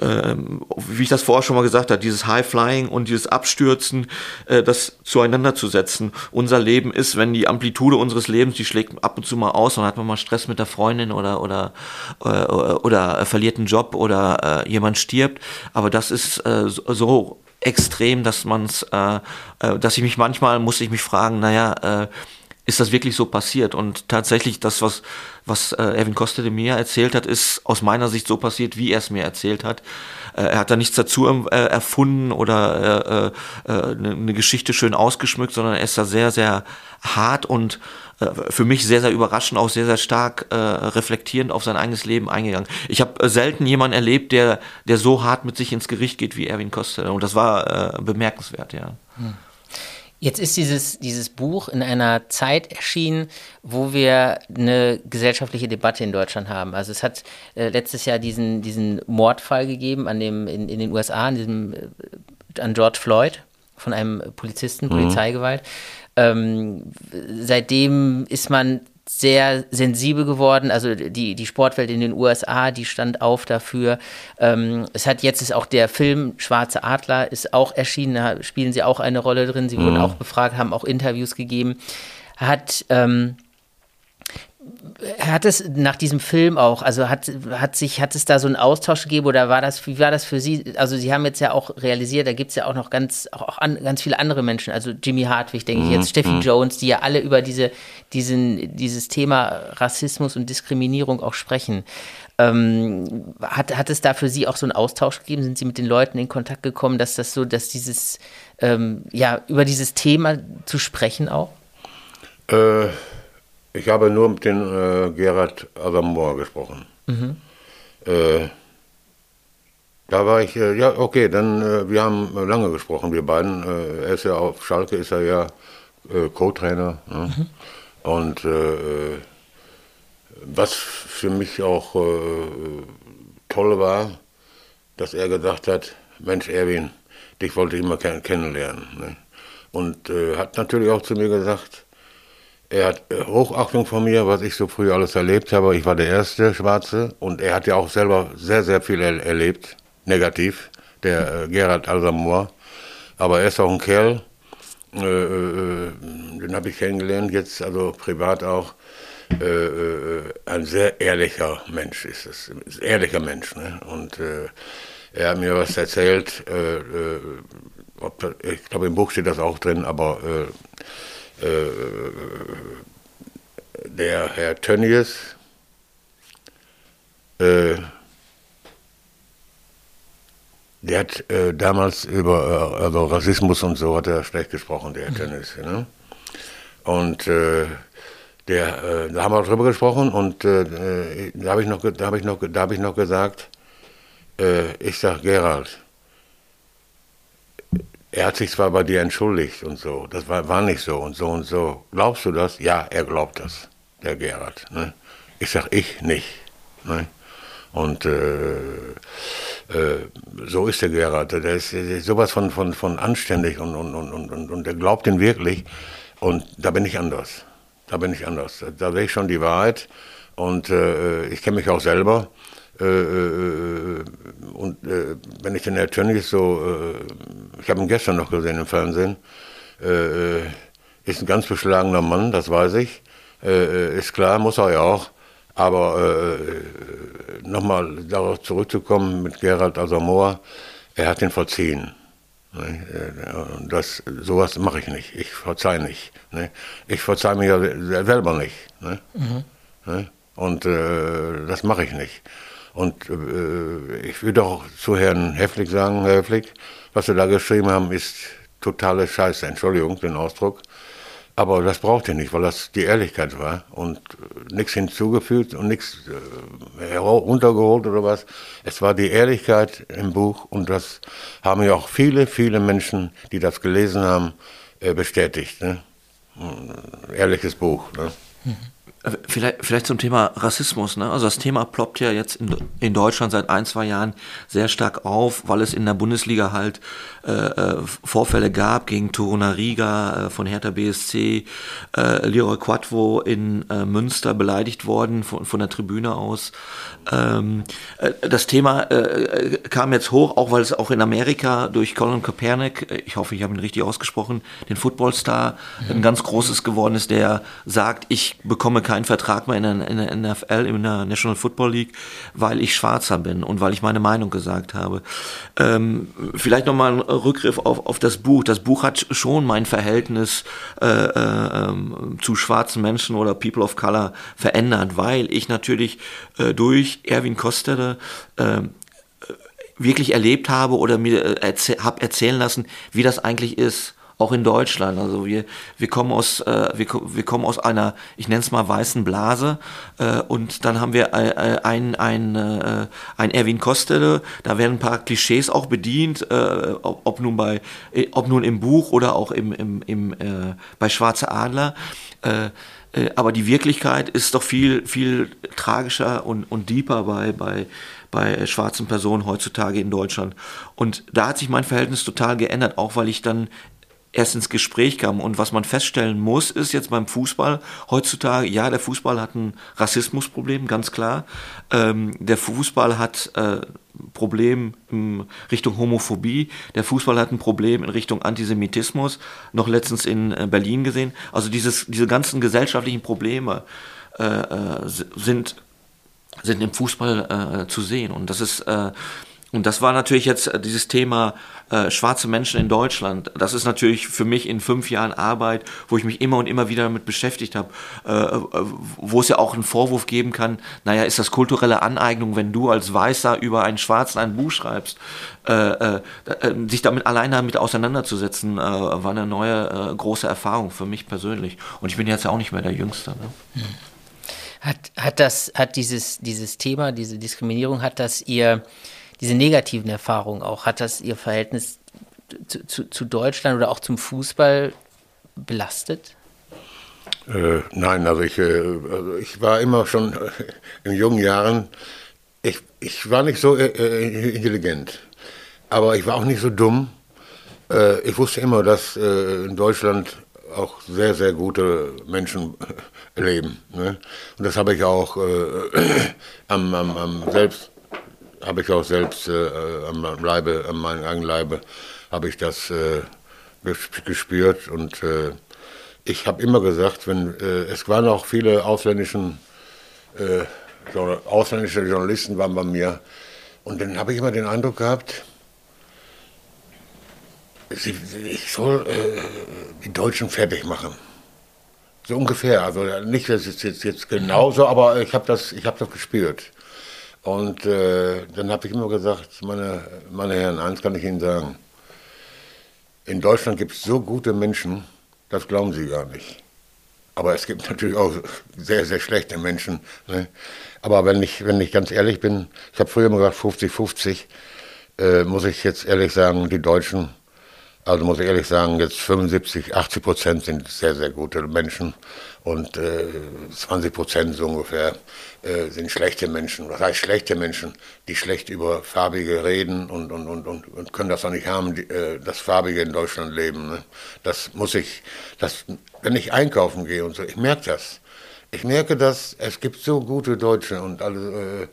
äh, wie ich das vorher schon mal gesagt habe, dieses High Flying und dieses Abstürzen, äh, das zueinander zu setzen. Unser Leben ist, wenn die Amplitude unseres Lebens, die schlägt ab und zu mal aus, dann hat man mal Stress mit der Freundin oder oder äh, oder äh, verliert einen Job oder jemand stirbt. Aber das ist so extrem, dass man's, äh, äh, dass ich mich manchmal muss ich mich fragen, naja, äh, ist das wirklich so passiert? Und tatsächlich das, was, was äh, Erwin Costa de mir erzählt hat, ist aus meiner Sicht so passiert, wie er es mir erzählt hat. Äh, er hat da nichts dazu äh, erfunden oder äh, äh, eine ne Geschichte schön ausgeschmückt, sondern er ist da sehr, sehr hart und äh, für mich sehr, sehr überraschend, auch sehr, sehr stark äh, reflektierend auf sein eigenes Leben eingegangen. Ich habe äh, selten jemanden erlebt, der, der so hart mit sich ins Gericht geht wie Erwin Costa. Und das war äh, bemerkenswert, ja. Hm. Jetzt ist dieses, dieses Buch in einer Zeit erschienen, wo wir eine gesellschaftliche Debatte in Deutschland haben. Also es hat äh, letztes Jahr diesen, diesen Mordfall gegeben an dem, in, in den USA, an, diesem, äh, an George Floyd von einem Polizisten, mhm. Polizeigewalt. Ähm, seitdem ist man sehr sensibel geworden. Also die, die Sportwelt in den USA, die stand auf dafür. Ähm, es hat jetzt ist auch der Film Schwarze Adler ist auch erschienen, da spielen sie auch eine Rolle drin. Sie mhm. wurden auch befragt, haben auch Interviews gegeben. Hat ähm, hat es nach diesem Film auch, also hat, hat sich, hat es da so einen Austausch gegeben oder war das, wie war das für Sie? Also Sie haben jetzt ja auch realisiert, da gibt es ja auch noch ganz, auch an, ganz viele andere Menschen, also Jimmy Hartwig, denke mhm. ich jetzt, Steffi mhm. Jones, die ja alle über diese, diesen, dieses Thema Rassismus und Diskriminierung auch sprechen. Ähm, hat, hat es da für Sie auch so einen Austausch gegeben? Sind Sie mit den Leuten in Kontakt gekommen, dass das so, dass dieses, ähm, ja, über dieses Thema zu sprechen auch? Äh, ich habe nur mit den äh, Gerhard Asamoah gesprochen. Mhm. Äh, da war ich, äh, ja, okay, dann, äh, wir haben lange gesprochen, wir beiden. Äh, er ist ja auf Schalke, ist er ja Co-Trainer. Ne? Mhm. Und was für mich auch toll war, dass er gesagt hat, Mensch Erwin, dich wollte ich immer kennenlernen. Ne? Und hat natürlich auch zu mir gesagt, er hat äh, Hochachtung von mir, was ich so früh alles erlebt habe. Ich war der erste Schwarze und er hat ja auch selber sehr, sehr viel er erlebt, negativ, der äh, Gerhard Alsamor. Aber er ist auch ein Kerl, äh, äh, den habe ich kennengelernt, jetzt also privat auch. Äh, äh ein sehr ehrlicher Mensch ist es, ein ehrlicher Mensch. Ne? Und er hat mir was erzählt, ob, ich glaube im Buch steht das auch drin, aber äh, der Herr Tönnies, äh, der hat äh, damals über äh, also Rassismus und so hat er schlecht gesprochen, der Herr mhm. Tönnies. Ne? Und äh, der, da haben wir drüber gesprochen und da habe ich noch, da habe ich noch, da habe ich noch gesagt, ich sag Gerald, er hat sich zwar bei dir entschuldigt und so, das war, war nicht so und so und so. Glaubst du das? Ja, er glaubt das, der Gerhard. Ne? Ich sag, ich nicht. Ne? Und äh, äh, so ist der Gerhard. Der ist, der ist, sowas von, von, von anständig und, und, und, und, und der glaubt ihn wirklich. Und da bin ich anders. Da bin ich anders. Da sehe ich schon die Wahrheit. Und äh, ich kenne mich auch selber. Äh, äh, und äh, wenn ich den Herr Tönnies so, ich habe ihn gestern noch gesehen im Fernsehen, ist ein ganz beschlagener Mann, das weiß ich. ist klar, muss er ja auch. Aber äh, nochmal darauf zurückzukommen mit Gerald Asamoah, er hat ihn verziehen. Ne? Das, sowas mache ich nicht. Ich verzeihe nicht. Ne? Ich verzeihe mir ja selber nicht. Ne? Mhm. Ne? Und äh, das mache ich nicht. Und äh, ich würde auch zu Herrn Hefflig sagen, Herr Hefflig, was Sie da geschrieben haben, ist totale Scheiße. Entschuldigung, den Ausdruck. Aber das braucht ihr nicht, weil das die Ehrlichkeit war und äh, nichts hinzugefügt und nichts äh, runtergeholt oder was. Es war die Ehrlichkeit im Buch und das haben ja auch viele, viele Menschen, die das gelesen haben, äh, bestätigt. Ne? Ehrliches Buch. Ne? Mhm. Vielleicht, vielleicht zum Thema Rassismus. Ne? Also das Thema ploppt ja jetzt in, in Deutschland seit ein, zwei Jahren sehr stark auf, weil es in der Bundesliga halt äh, äh Vorfälle gab gegen Toruna Riga äh, von Hertha BSC, äh, Leroy Quattro in äh, Münster beleidigt worden von, von der Tribüne aus. Ähm, äh, das Thema äh, kam jetzt hoch, auch weil es auch in Amerika durch Colin Kaepernick, ich hoffe, ich habe ihn richtig ausgesprochen, den Footballstar, mhm. ein ganz großes geworden ist, der sagt, ich bekomme kein keinen Vertrag mehr in der, in der NFL, in der National Football League, weil ich Schwarzer bin und weil ich meine Meinung gesagt habe. Ähm, vielleicht nochmal ein Rückgriff auf, auf das Buch. Das Buch hat schon mein Verhältnis äh, äh, ähm, zu schwarzen Menschen oder People of Color verändert, weil ich natürlich äh, durch Erwin Kostere äh, wirklich erlebt habe oder mir äh, erzäh habe erzählen lassen, wie das eigentlich ist auch in Deutschland. Also wir, wir, kommen aus, äh, wir, wir kommen aus einer, ich nenne es mal weißen Blase äh, und dann haben wir äh, ein, ein, äh, ein Erwin Kostele, da werden ein paar Klischees auch bedient, äh, ob, ob, nun bei, äh, ob nun im Buch oder auch im, im, im, äh, bei Schwarze Adler. Äh, äh, aber die Wirklichkeit ist doch viel, viel tragischer und, und deeper bei, bei, bei schwarzen Personen heutzutage in Deutschland. Und da hat sich mein Verhältnis total geändert, auch weil ich dann erst ins Gespräch kam. Und was man feststellen muss, ist jetzt beim Fußball heutzutage, ja, der Fußball hat ein Rassismusproblem, ganz klar. Ähm, der Fußball hat äh, Problem in Richtung Homophobie. Der Fußball hat ein Problem in Richtung Antisemitismus, noch letztens in äh, Berlin gesehen. Also dieses, diese ganzen gesellschaftlichen Probleme äh, äh sind, sind im Fußball äh, zu sehen. Und das ist äh, Und das war natürlich jetzt äh, dieses Thema äh, schwarze Menschen in Deutschland. Das ist natürlich für mich in fünf Jahren Arbeit, wo ich mich immer und immer wieder damit beschäftigt habe, äh, äh, wo es ja auch einen Vorwurf geben kann, naja, ist das kulturelle Aneignung, wenn du als Weißer über einen Schwarzen ein Buch schreibst, äh, äh, sich damit allein damit auseinanderzusetzen, war eine neue große Erfahrung für mich persönlich. Und ich bin jetzt ja auch nicht mehr der Jüngste. Ne? Hat, hat das, hat dieses, dieses Thema, diese Diskriminierung, hat das ihr diese negativen Erfahrungen auch? Hat das Ihr Verhältnis zu, zu, zu Deutschland oder auch zum Fußball belastet? Äh, nein, also ich, äh, also ich war immer schon äh, in jungen Jahren, ich, ich war nicht so äh, äh, intelligent, aber ich war auch nicht so dumm. Äh, ich wusste immer, dass in Deutschland auch sehr, sehr gute Menschen leben. Ne? Und das habe ich auch am, am, am selbst habe ich auch selbst äh, am Leibe, an meinem eigenen Leibe, habe ich das äh, gespürt und äh, ich habe immer gesagt, wenn äh, es waren auch viele ausländischen, äh, ausländische Journalisten waren bei mir und dann habe ich immer den Eindruck gehabt, ich soll äh, die Deutschen fertig machen. So ungefähr. Also nicht, dass es jetzt, jetzt genauso, aber ich habe das, hab das gespürt. Und äh, dann habe ich immer gesagt, meine, meine Herren, eins kann ich Ihnen sagen. In Deutschland gibt es so gute Menschen, das glauben Sie gar nicht. Aber es gibt natürlich auch sehr, sehr schlechte Menschen. Ne? Aber wenn ich, wenn ich ganz ehrlich bin, ich habe früher immer gesagt 50-50, äh, muss ich jetzt ehrlich sagen, die Deutschen also muss ich ehrlich sagen, jetzt 75, 80 Prozent sind sehr, sehr gute Menschen und äh, 20 Prozent so ungefähr äh, sind schlechte Menschen. Was heißt schlechte Menschen? Die schlecht über Farbige reden und, und, und, und, und können das auch nicht haben, die, äh, das Farbige in Deutschland leben. Ne? Das muss ich, das, wenn ich einkaufen gehe und so, ich merke das ich merke, dass es gibt so gute Deutsche und alle, äh,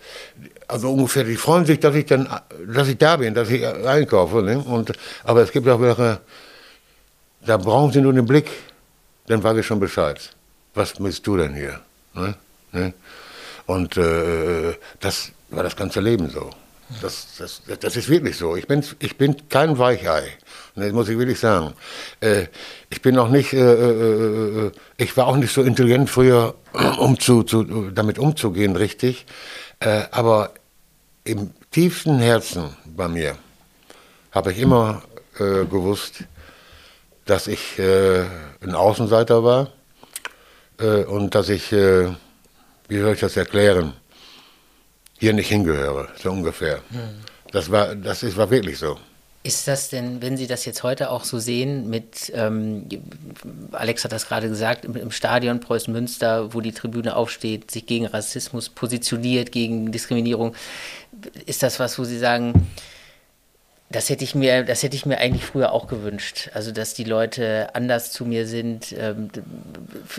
also ungefähr, die freuen sich, dass ich dann, dass ich da bin, dass ich einkaufe. Ne? Und, aber es gibt auch welche, da brauchen sie nur den Blick, dann weiß ich schon Bescheid. Was willst du denn hier? Ne? Ne? Und äh, das war das ganze Leben so. Das, das, das ist wirklich so. Ich bin, ich bin kein Weichei. Das muss ich wirklich sagen. Äh, ich bin auch nicht, äh, äh, äh, ich war auch nicht so intelligent früher, um zu, zu, damit umzugehen, richtig. Äh, aber im tiefsten Herzen bei mir habe ich immer gewusst, dass ich ein Außenseiter war und dass ich, wie soll ich das erklären, hier nicht hingehöre, so ungefähr. Hm. Das war, das ist, war wirklich so. Ist das denn, wenn Sie das jetzt heute auch so sehen, mit, ähm, Alex hat das gerade gesagt, im, im Stadion Preußen-Münster, wo die Tribüne aufsteht, sich gegen Rassismus positioniert, gegen Diskriminierung, ist das was, wo Sie sagen, das hätte ich mir, das hätte ich mir eigentlich früher auch gewünscht. Also dass die Leute anders zu mir sind. Ähm,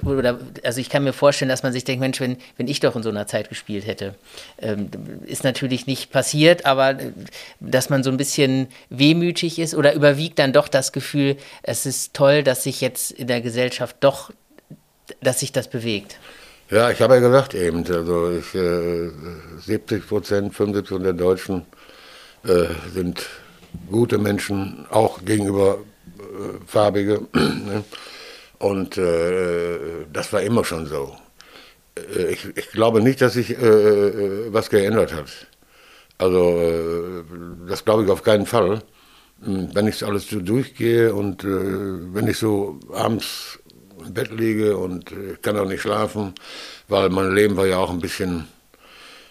oder also ich kann mir vorstellen, dass man sich denkt, Mensch, wenn, wenn ich doch in so einer Zeit gespielt hätte, ähm, ist natürlich nicht passiert, aber äh, dass man so ein bisschen wehmütig ist oder überwiegt dann doch das Gefühl, es ist toll, dass sich jetzt in der Gesellschaft doch, dass sich das bewegt. Ja, ich habe ja gesagt eben, also ich, äh, 70 Prozent, 75 Prozent der Deutschen äh, sind gute Menschen, auch gegenüber äh, Farbige. Ne? Und äh, das war immer schon so. Äh, ich, ich, glaube nicht, dass sich äh, äh, was geändert hat. Also äh, das glaube ich auf keinen Fall. Hm, wenn ich alles so durchgehe und wenn ich so abends im Bett liege und kann auch nicht schlafen, weil mein Leben war ja auch ein bisschen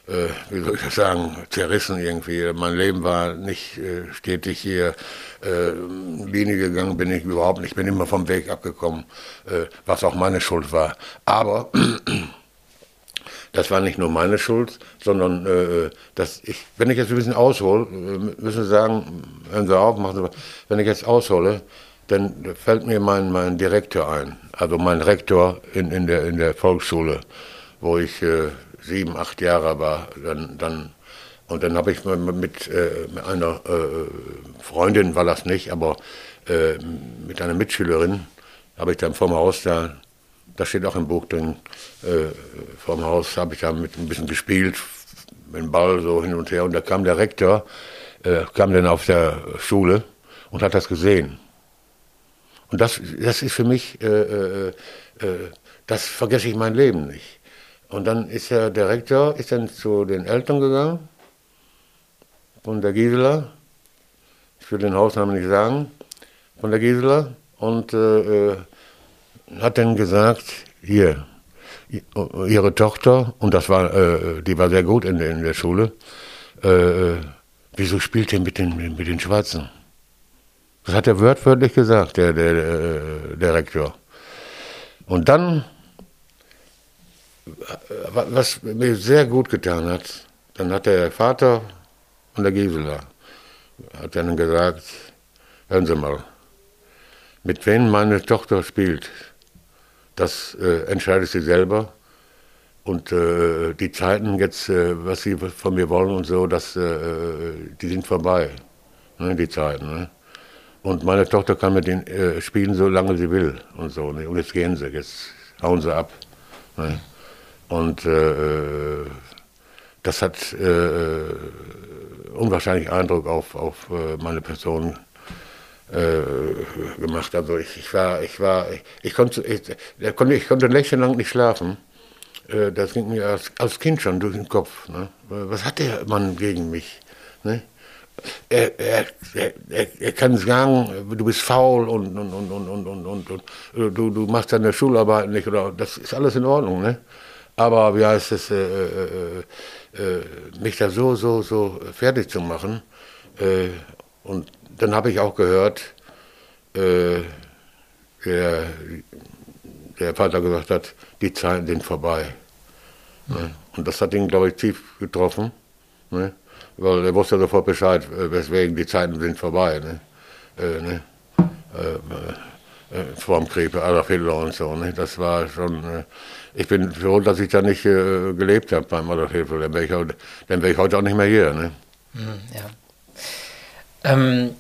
äh, wie soll ich das sagen, zerrissen irgendwie. Mein Leben war nicht äh, stetig hier äh, Linie gegangen, bin ich überhaupt nicht. Ich bin immer vom Weg abgekommen, äh, was auch meine Schuld war. Aber das war nicht nur meine Schuld, sondern äh, dass ich, wenn ich jetzt ein bisschen aushole, äh, müssen Sie sagen, hören Sie auf, machen Sie, wenn ich jetzt aushole, dann fällt mir mein, mein Direktor ein, also mein Rektor in, in, der, in der Volksschule, wo ich äh, sieben, acht Jahre war, dann, dann und dann habe ich mit, mit, äh, einer äh, Freundin, war das nicht, aber äh, mit einer Mitschülerin, habe ich dann vorm Haus da, da steht auch im Buch drin, vorm Haus habe ich da mit ein bisschen gespielt, mit dem Ball so hin und her und da kam der Rektor kam dann auf der Schule und hat das gesehen. Und das, das ist für mich, das vergesse ich mein Leben nicht. Und dann ist der Direktor ist dann zu den Eltern gegangen von der Gisela. Ich will den Hausnamen nicht sagen, von der Gisela. Und äh, äh hat dann gesagt, hier, ihre Tochter, und das war, äh, die war sehr gut in, in der Schule, äh, wieso spielt ihr mit den, mit den Schwarzen? Das hat er wörtwörtlich gesagt, der, der, der, der Rektor. Und dann, was mir sehr gut getan hat, dann hat der Vater von der Gisela, hat dann gesagt, hören Sie mal, mit wem meine Tochter spielt, das äh, entscheidet sie selber. Und äh, die Zeiten jetzt, äh, was sie von mir wollen und so, das, äh, die sind vorbei, ne, die Zeiten. Ne? Und meine Tochter kann mit denen äh, spielen, solange sie will und so. Ne? Und jetzt gehen sie, jetzt hauen sie ab. Ne? Und äh, das hat unwahrscheinlich Eindruck auf, auf meine Person äh, gemacht. Also ich, ich, war, ich war, ich, ich konnte, ich, ich, konnte, ich konnte nächtelang nicht schlafen. Äh, das ging mir als, als Kind schon durch den Kopf. Ne? Was hat der Mann gegen mich? Ne? Er, er, er, er, kann sagen, du bist faul und, und, und, und, und, und, und, und du, du machst deine Schularbeit nicht oder das ist alles in Ordnung, ne? Aber wie heißt es, äh, äh, äh, mich da so, so, so fertig zu machen äh, und dann habe ich auch gehört, äh, der, der Vater gesagt hat, die Zeiten sind vorbei. Ne? Und das hat ihn, glaube ich, tief getroffen. Ne? Weil er wusste sofort Bescheid, weswegen die Zeiten sind vorbei. Ne? Äh, ne? Äh, äh, Formkrebs, Adolf Hitler und so. Ne? Das war schon. Ich bin froh, dass ich da nicht äh, gelebt habe beim Adolf Hitler. Dann wäre ich, wär ich, heute auch nicht mehr hier. Ne? Hm, ja. Ähm,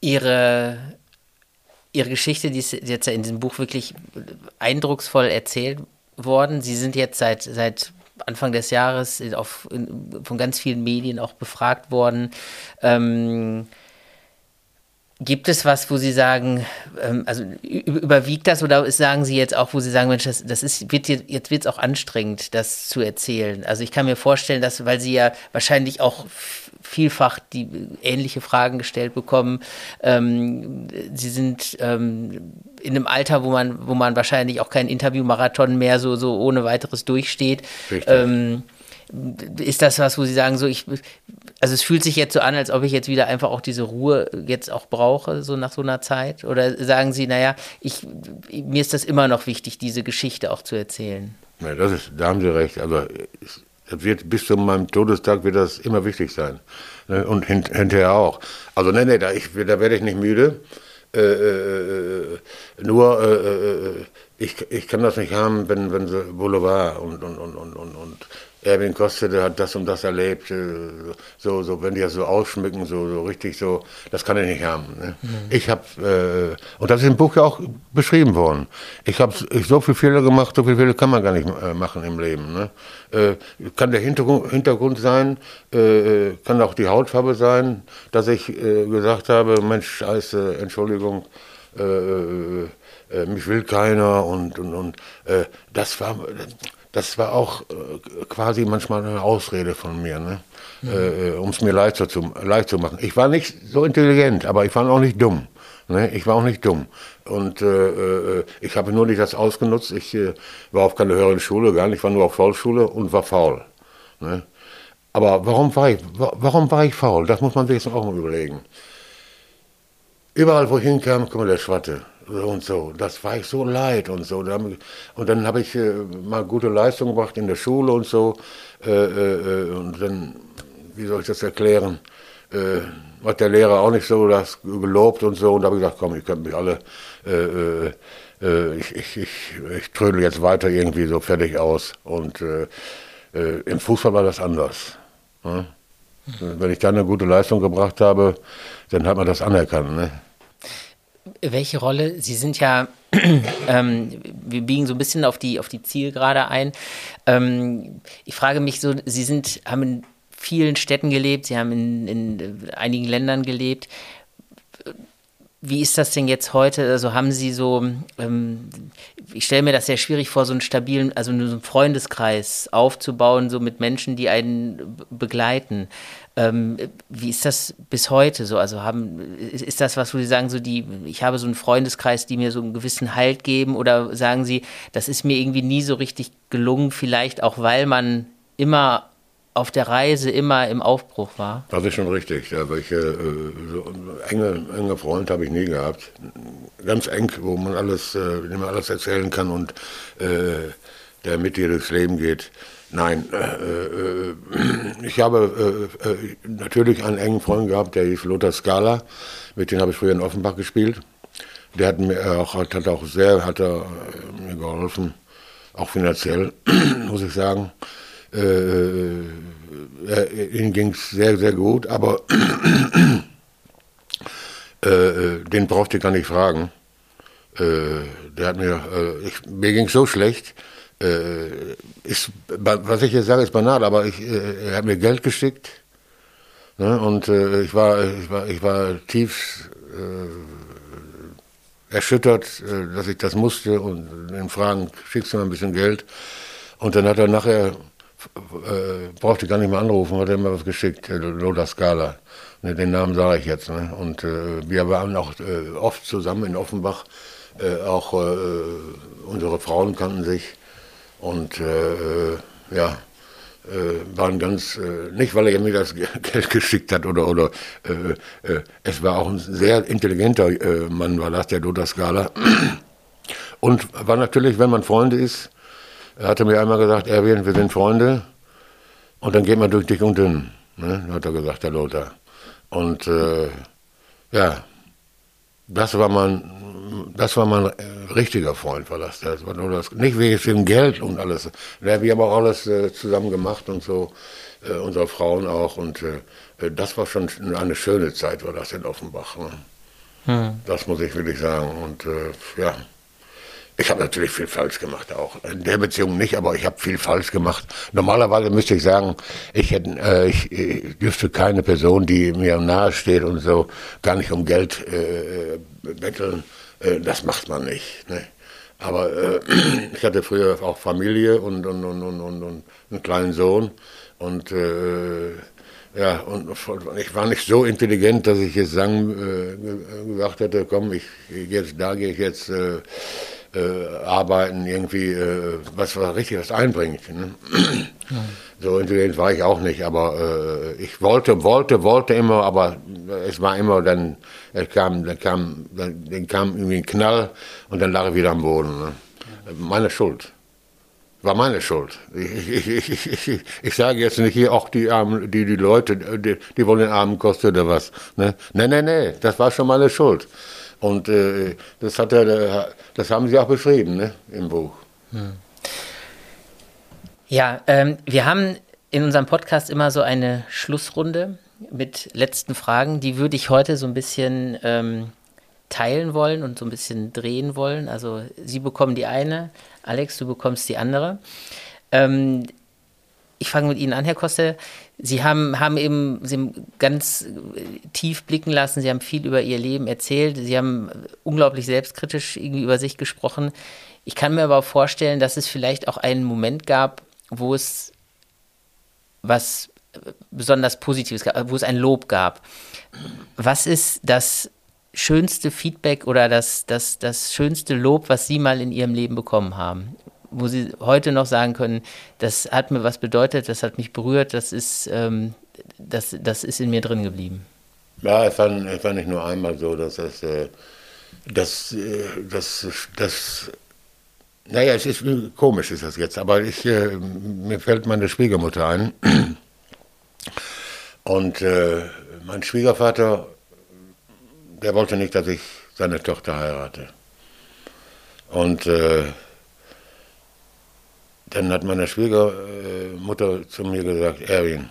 ihre, ihre Geschichte, die ist jetzt in diesem Buch wirklich eindrucksvoll erzählt worden. Sie sind jetzt seit, seit Anfang des Jahres auf, von ganz vielen Medien auch befragt worden. Ähm, Gibt es was, wo Sie sagen, ähm, also überwiegt das oder sagen Sie jetzt auch, wo Sie sagen, Mensch, das, das ist, wird jetzt, jetzt wird es auch anstrengend, das zu erzählen? Also ich kann mir vorstellen, dass, weil Sie ja wahrscheinlich auch vielfach die ähnliche Fragen gestellt bekommen, ähm, Sie sind ähm, in einem Alter, wo man, wo man wahrscheinlich auch keinen Interviewmarathon mehr so, so ohne weiteres durchsteht. Ähm, ist das was, wo Sie sagen, so ich, also es fühlt sich jetzt so an, als ob ich jetzt wieder einfach auch diese Ruhe jetzt auch brauche, so nach so einer Zeit? Oder sagen Sie, naja, ich, mir ist das immer noch wichtig, diese Geschichte auch zu erzählen? Ja, das ist, da haben Sie recht. Also es wird bis zu meinem Todestag wird das immer wichtig sein. Ne, und hint, hinterher auch. Also nee, nee, da, ich, da werde ich nicht müde. Äh, äh, äh nur äh, äh, äh, ich, ich kann das nicht haben, wenn, wenn sie Boulevard und, und, und, und, und Erwin Koste, der hat das und das erlebt, äh, so, so, wenn die das so ausschmücken, so, so richtig so, das kann er nicht haben. Ne? Mhm. Ich habe, äh, und das ist im Buch ja auch beschrieben worden, ich habe so viele Fehler gemacht, so viele Fehler kann man gar nicht äh, machen im Leben. Ne? Äh, kann der Hintergrund, Hintergrund sein, äh, äh, kann auch die Hautfarbe sein, dass ich gesagt habe, Mensch, scheiße, Entschuldigung, mich will keiner und, und, und das war das war auch äh, quasi manchmal eine Ausrede von mir, ne? Mhm. Äh, um es mir leicht zu, leicht zu machen. Ich war nicht so intelligent, aber ich war auch nicht dumm. Ne? Ich war auch nicht dumm. Und äh, äh ich habe nur nicht das ausgenutzt. Ich äh, war auf keine höheren Schule, gar nicht. Ich war nur auf Volksschule und war faul. Ne? Aber warum war, ich, warum war ich faul? Das muss man sich jetzt auch mal überlegen. Überall, wo ich hinkam, guck mal, der Schwatte und so. Das war ich so leid und so. Und dann habe ich äh, mal gute Leistung gebracht in der Schule und so. Äh, äh, und dann, wie soll ich das erklären? Hat der Lehrer auch nicht so das gelobt und so. Und da habe ich gesagt, komm, ich könnt mich alle, ich, ich, ich, ich trödel jetzt weiter irgendwie so fertig aus. Und im Fußball war das anders. Ne? Wenn ich da eine gute Leistung gebracht habe, dann hat man das anerkannt. Ne? Welche Rolle, Sie sind ja, ähm, wir biegen so ein bisschen auf die, auf die Zielgerade ein. Ähm, ich frage mich so, Sie sind, haben vielen Städten gelebt, Sie haben in, in einigen Ländern gelebt. Wie ist das denn jetzt heute? Also haben Sie so, ähm, ich stelle mir das sehr schwierig vor, so einen stabilen, also so einen Freundeskreis aufzubauen, so mit Menschen, die einen begleiten. Ähm, wie ist das bis heute so? Also haben, ist das was, wo Sie sagen, so die, ich habe so einen Freundeskreis, die mir so einen gewissen Halt geben? Oder sagen Sie, das ist mir irgendwie nie so richtig gelungen, vielleicht auch weil man immer auf der Reise immer im Aufbruch war? Das ist schon richtig. Aber ich, äh, so enge, enge Freund habe ich nie gehabt. Ganz eng, wo man alles, äh, dem man alles erzählen kann und äh, der mit dir durchs Leben geht. Nein, äh, äh, ich habe äh, äh, natürlich einen engen Freund gehabt, der hieß Lothar Scala. Mit dem habe ich früher in Offenbach gespielt. Der hat mir auch, hat auch sehr, hat er mir geholfen, auch finanziell, muss ich sagen. Äh, äh, ihnen ging es sehr, sehr gut, aber äh, den brauchte ich gar nicht fragen. Äh, der hat mir, äh, ich, mir ging es so schlecht, äh, ist, was ich jetzt sage, ist banal, aber ich, er hat mir Geld geschickt ne, und ich, war, ich, war, ich war tief erschüttert, dass ich das musste und den Fragen, schickst du mir ein bisschen Geld? Und dann hat er nachher äh, brauchte gar nicht mehr anrufen, hat er mir was geschickt, äh, Lothar Scala. Ne, den Namen sage ich jetzt. Ne? Und äh, wir waren auch äh, oft zusammen in Offenbach. Äh, auch äh, unsere Frauen kannten sich. Und ja, waren ganz, nicht weil er mir das Geld geschickt hat oder, oder es war auch ein sehr intelligenter Mann, war das, der Lothar Scala. Und war natürlich, wenn man Freunde ist, er hatte mir einmal gesagt, Erwin, wir sind Freunde und dann geht man durch dick und dünn, ne? hat er gesagt, der Lothar. Und äh, ja, das war mein, das war mein richtiger Freund, war das. das war nur das nicht wegen Geld und alles. Wir haben auch alles äh, zusammen gemacht und so, äh, unsere Frauen auch. Und äh, das war schon eine schöne Zeit, war das in Offenbach. Ne? Hm. Das muss ich wirklich sagen. Und äh, ja. Ich habe natürlich viel falsch gemacht auch. In der Beziehung nicht, aber ich habe viel falsch gemacht. Normalerweise müsste ich sagen, ich, hätte, äh, ich, ich dürfte keine Person, die mir nahe steht und so, gar nicht um Geld äh, betteln. Äh, das macht man nicht. Ne? Aber äh, ich hatte früher auch Familie und, und, und, und, und, einen kleinen Sohn. Und äh, ja, und ich war nicht so intelligent, dass ich jetzt sagen, äh, gesagt hätte, komm, ich, jetzt, da gehe ich jetzt äh, äh, arbeiten, irgendwie äh, was, was richtig was einbringt. Ne? So intelligent war ich auch nicht, aber äh, ich wollte, wollte, wollte immer, aber es war immer dann, es kam, dann kam, dann, dann kam irgendwie ein Knall und dann lag ich wieder am Boden. Ne? Meine Schuld. War meine Schuld. Ich, ich, ich, ich, ich sage jetzt nicht hier auch die armen, die, die Leute, die, die wollen den Armen kosten oder was. Ne? Nee, nee, nee, das war schon meine Schuld. Und äh, das, hat er, das haben Sie auch beschrieben ne, im Buch. Hm. Ja, ähm, wir haben in unserem Podcast immer so eine Schlussrunde mit letzten Fragen. Die würde ich heute so ein bisschen ähm, teilen wollen und so ein bisschen drehen wollen. Also Sie bekommen die eine, Alex, du bekommst die andere. Ähm, ich fange mit Ihnen an, Herr Koste. Sie haben, haben eben Sie haben ganz tief blicken lassen, Sie haben viel über Ihr Leben erzählt, Sie haben unglaublich selbstkritisch irgendwie über sich gesprochen. Ich kann mir aber vorstellen, dass es vielleicht auch einen Moment gab, wo es was besonders Positives gab, wo es ein Lob gab. Was ist das schönste Feedback oder das, das, das schönste Lob, was Sie mal in Ihrem Leben bekommen haben? Wo Sie heute noch sagen können, das hat mir was bedeutet, das hat mich berührt, das ist, ähm, das, das ist in mir drin geblieben? Ja, es war, es war nicht nur einmal so, dass das, äh, das, äh, das, das, naja, es ist komisch ist das jetzt, aber ich, äh, mir fällt meine Schwiegermutter ein. Und äh, mein Schwiegervater, der wollte nicht, dass ich seine Tochter heirate. Und äh, dann hat meine Schwiegermutter zu mir gesagt, Erwin,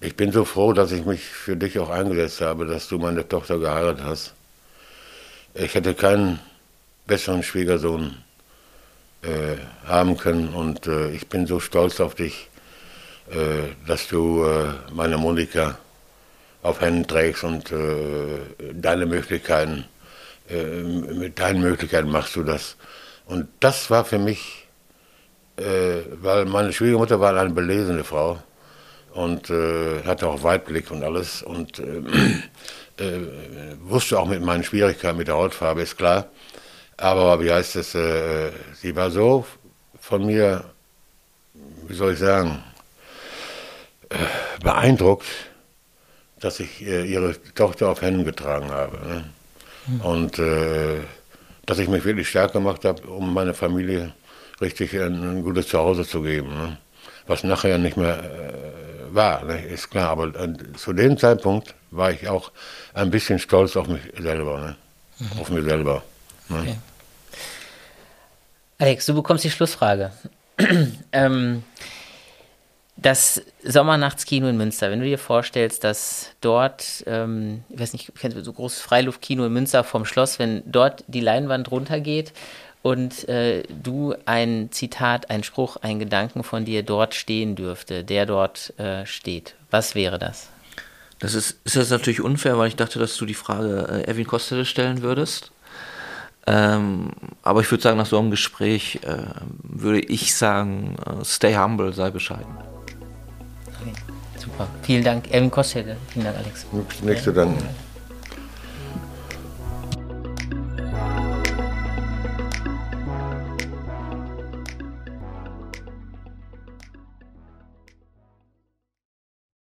ich bin so froh, dass ich mich für dich auch eingesetzt habe, dass du meine Tochter geheiratet hast. Ich hätte keinen besseren Schwiegersohn äh, haben können und äh, ich bin so stolz auf dich. äh, dass du äh, meine Monika auf Händen trägst und äh, deine Möglichkeiten, äh, mit deinen Möglichkeiten machst du das. Und das war für mich, äh, weil meine Schwiegermutter war eine belesene Frau und äh, hatte auch Weitblick und alles und äh, äh, wusste auch mit meinen Schwierigkeiten mit der Hautfarbe, ist klar. Aber wie heißt es, äh, sie war so von mir, wie soll ich sagen, äh, beeindruckt, dass ich ihre Tochter auf Händen getragen habe. Ne? Mhm. Und dass ich mich wirklich stark gemacht habe, um meine Familie richtig ein, ein gutes Zuhause zu geben. Ne? Was nachher nicht mehr äh, war, ne? ist klar. Aber äh, zu dem Zeitpunkt war ich auch ein bisschen stolz auf mich selber. Ne? Mhm. Auf mich selber. Ne? Okay. Alex, du bekommst die Schlussfrage. ähm, das Sommernachtskino in Münster, wenn du dir vorstellst, dass dort, ähm, ich weiß nicht, kennst du so großes Freiluftkino in Münster vom Schloss, wenn dort die Leinwand runtergeht und äh, du ein Zitat, ein Spruch, ein Gedanken von dir dort stehen dürfte, der dort äh, steht, was wäre das? Das ist, ist jetzt natürlich unfair, weil ich dachte, dass du die Frage äh, Erwin Kostele stellen würdest. Ähm, aber ich würde sagen, nach so einem Gespräch äh, würde ich sagen, äh, stay humble, sei bescheiden. Okay. Super. Vielen Dank, Erwin Kostede. Vielen Dank, Alex. Nichts zu danken.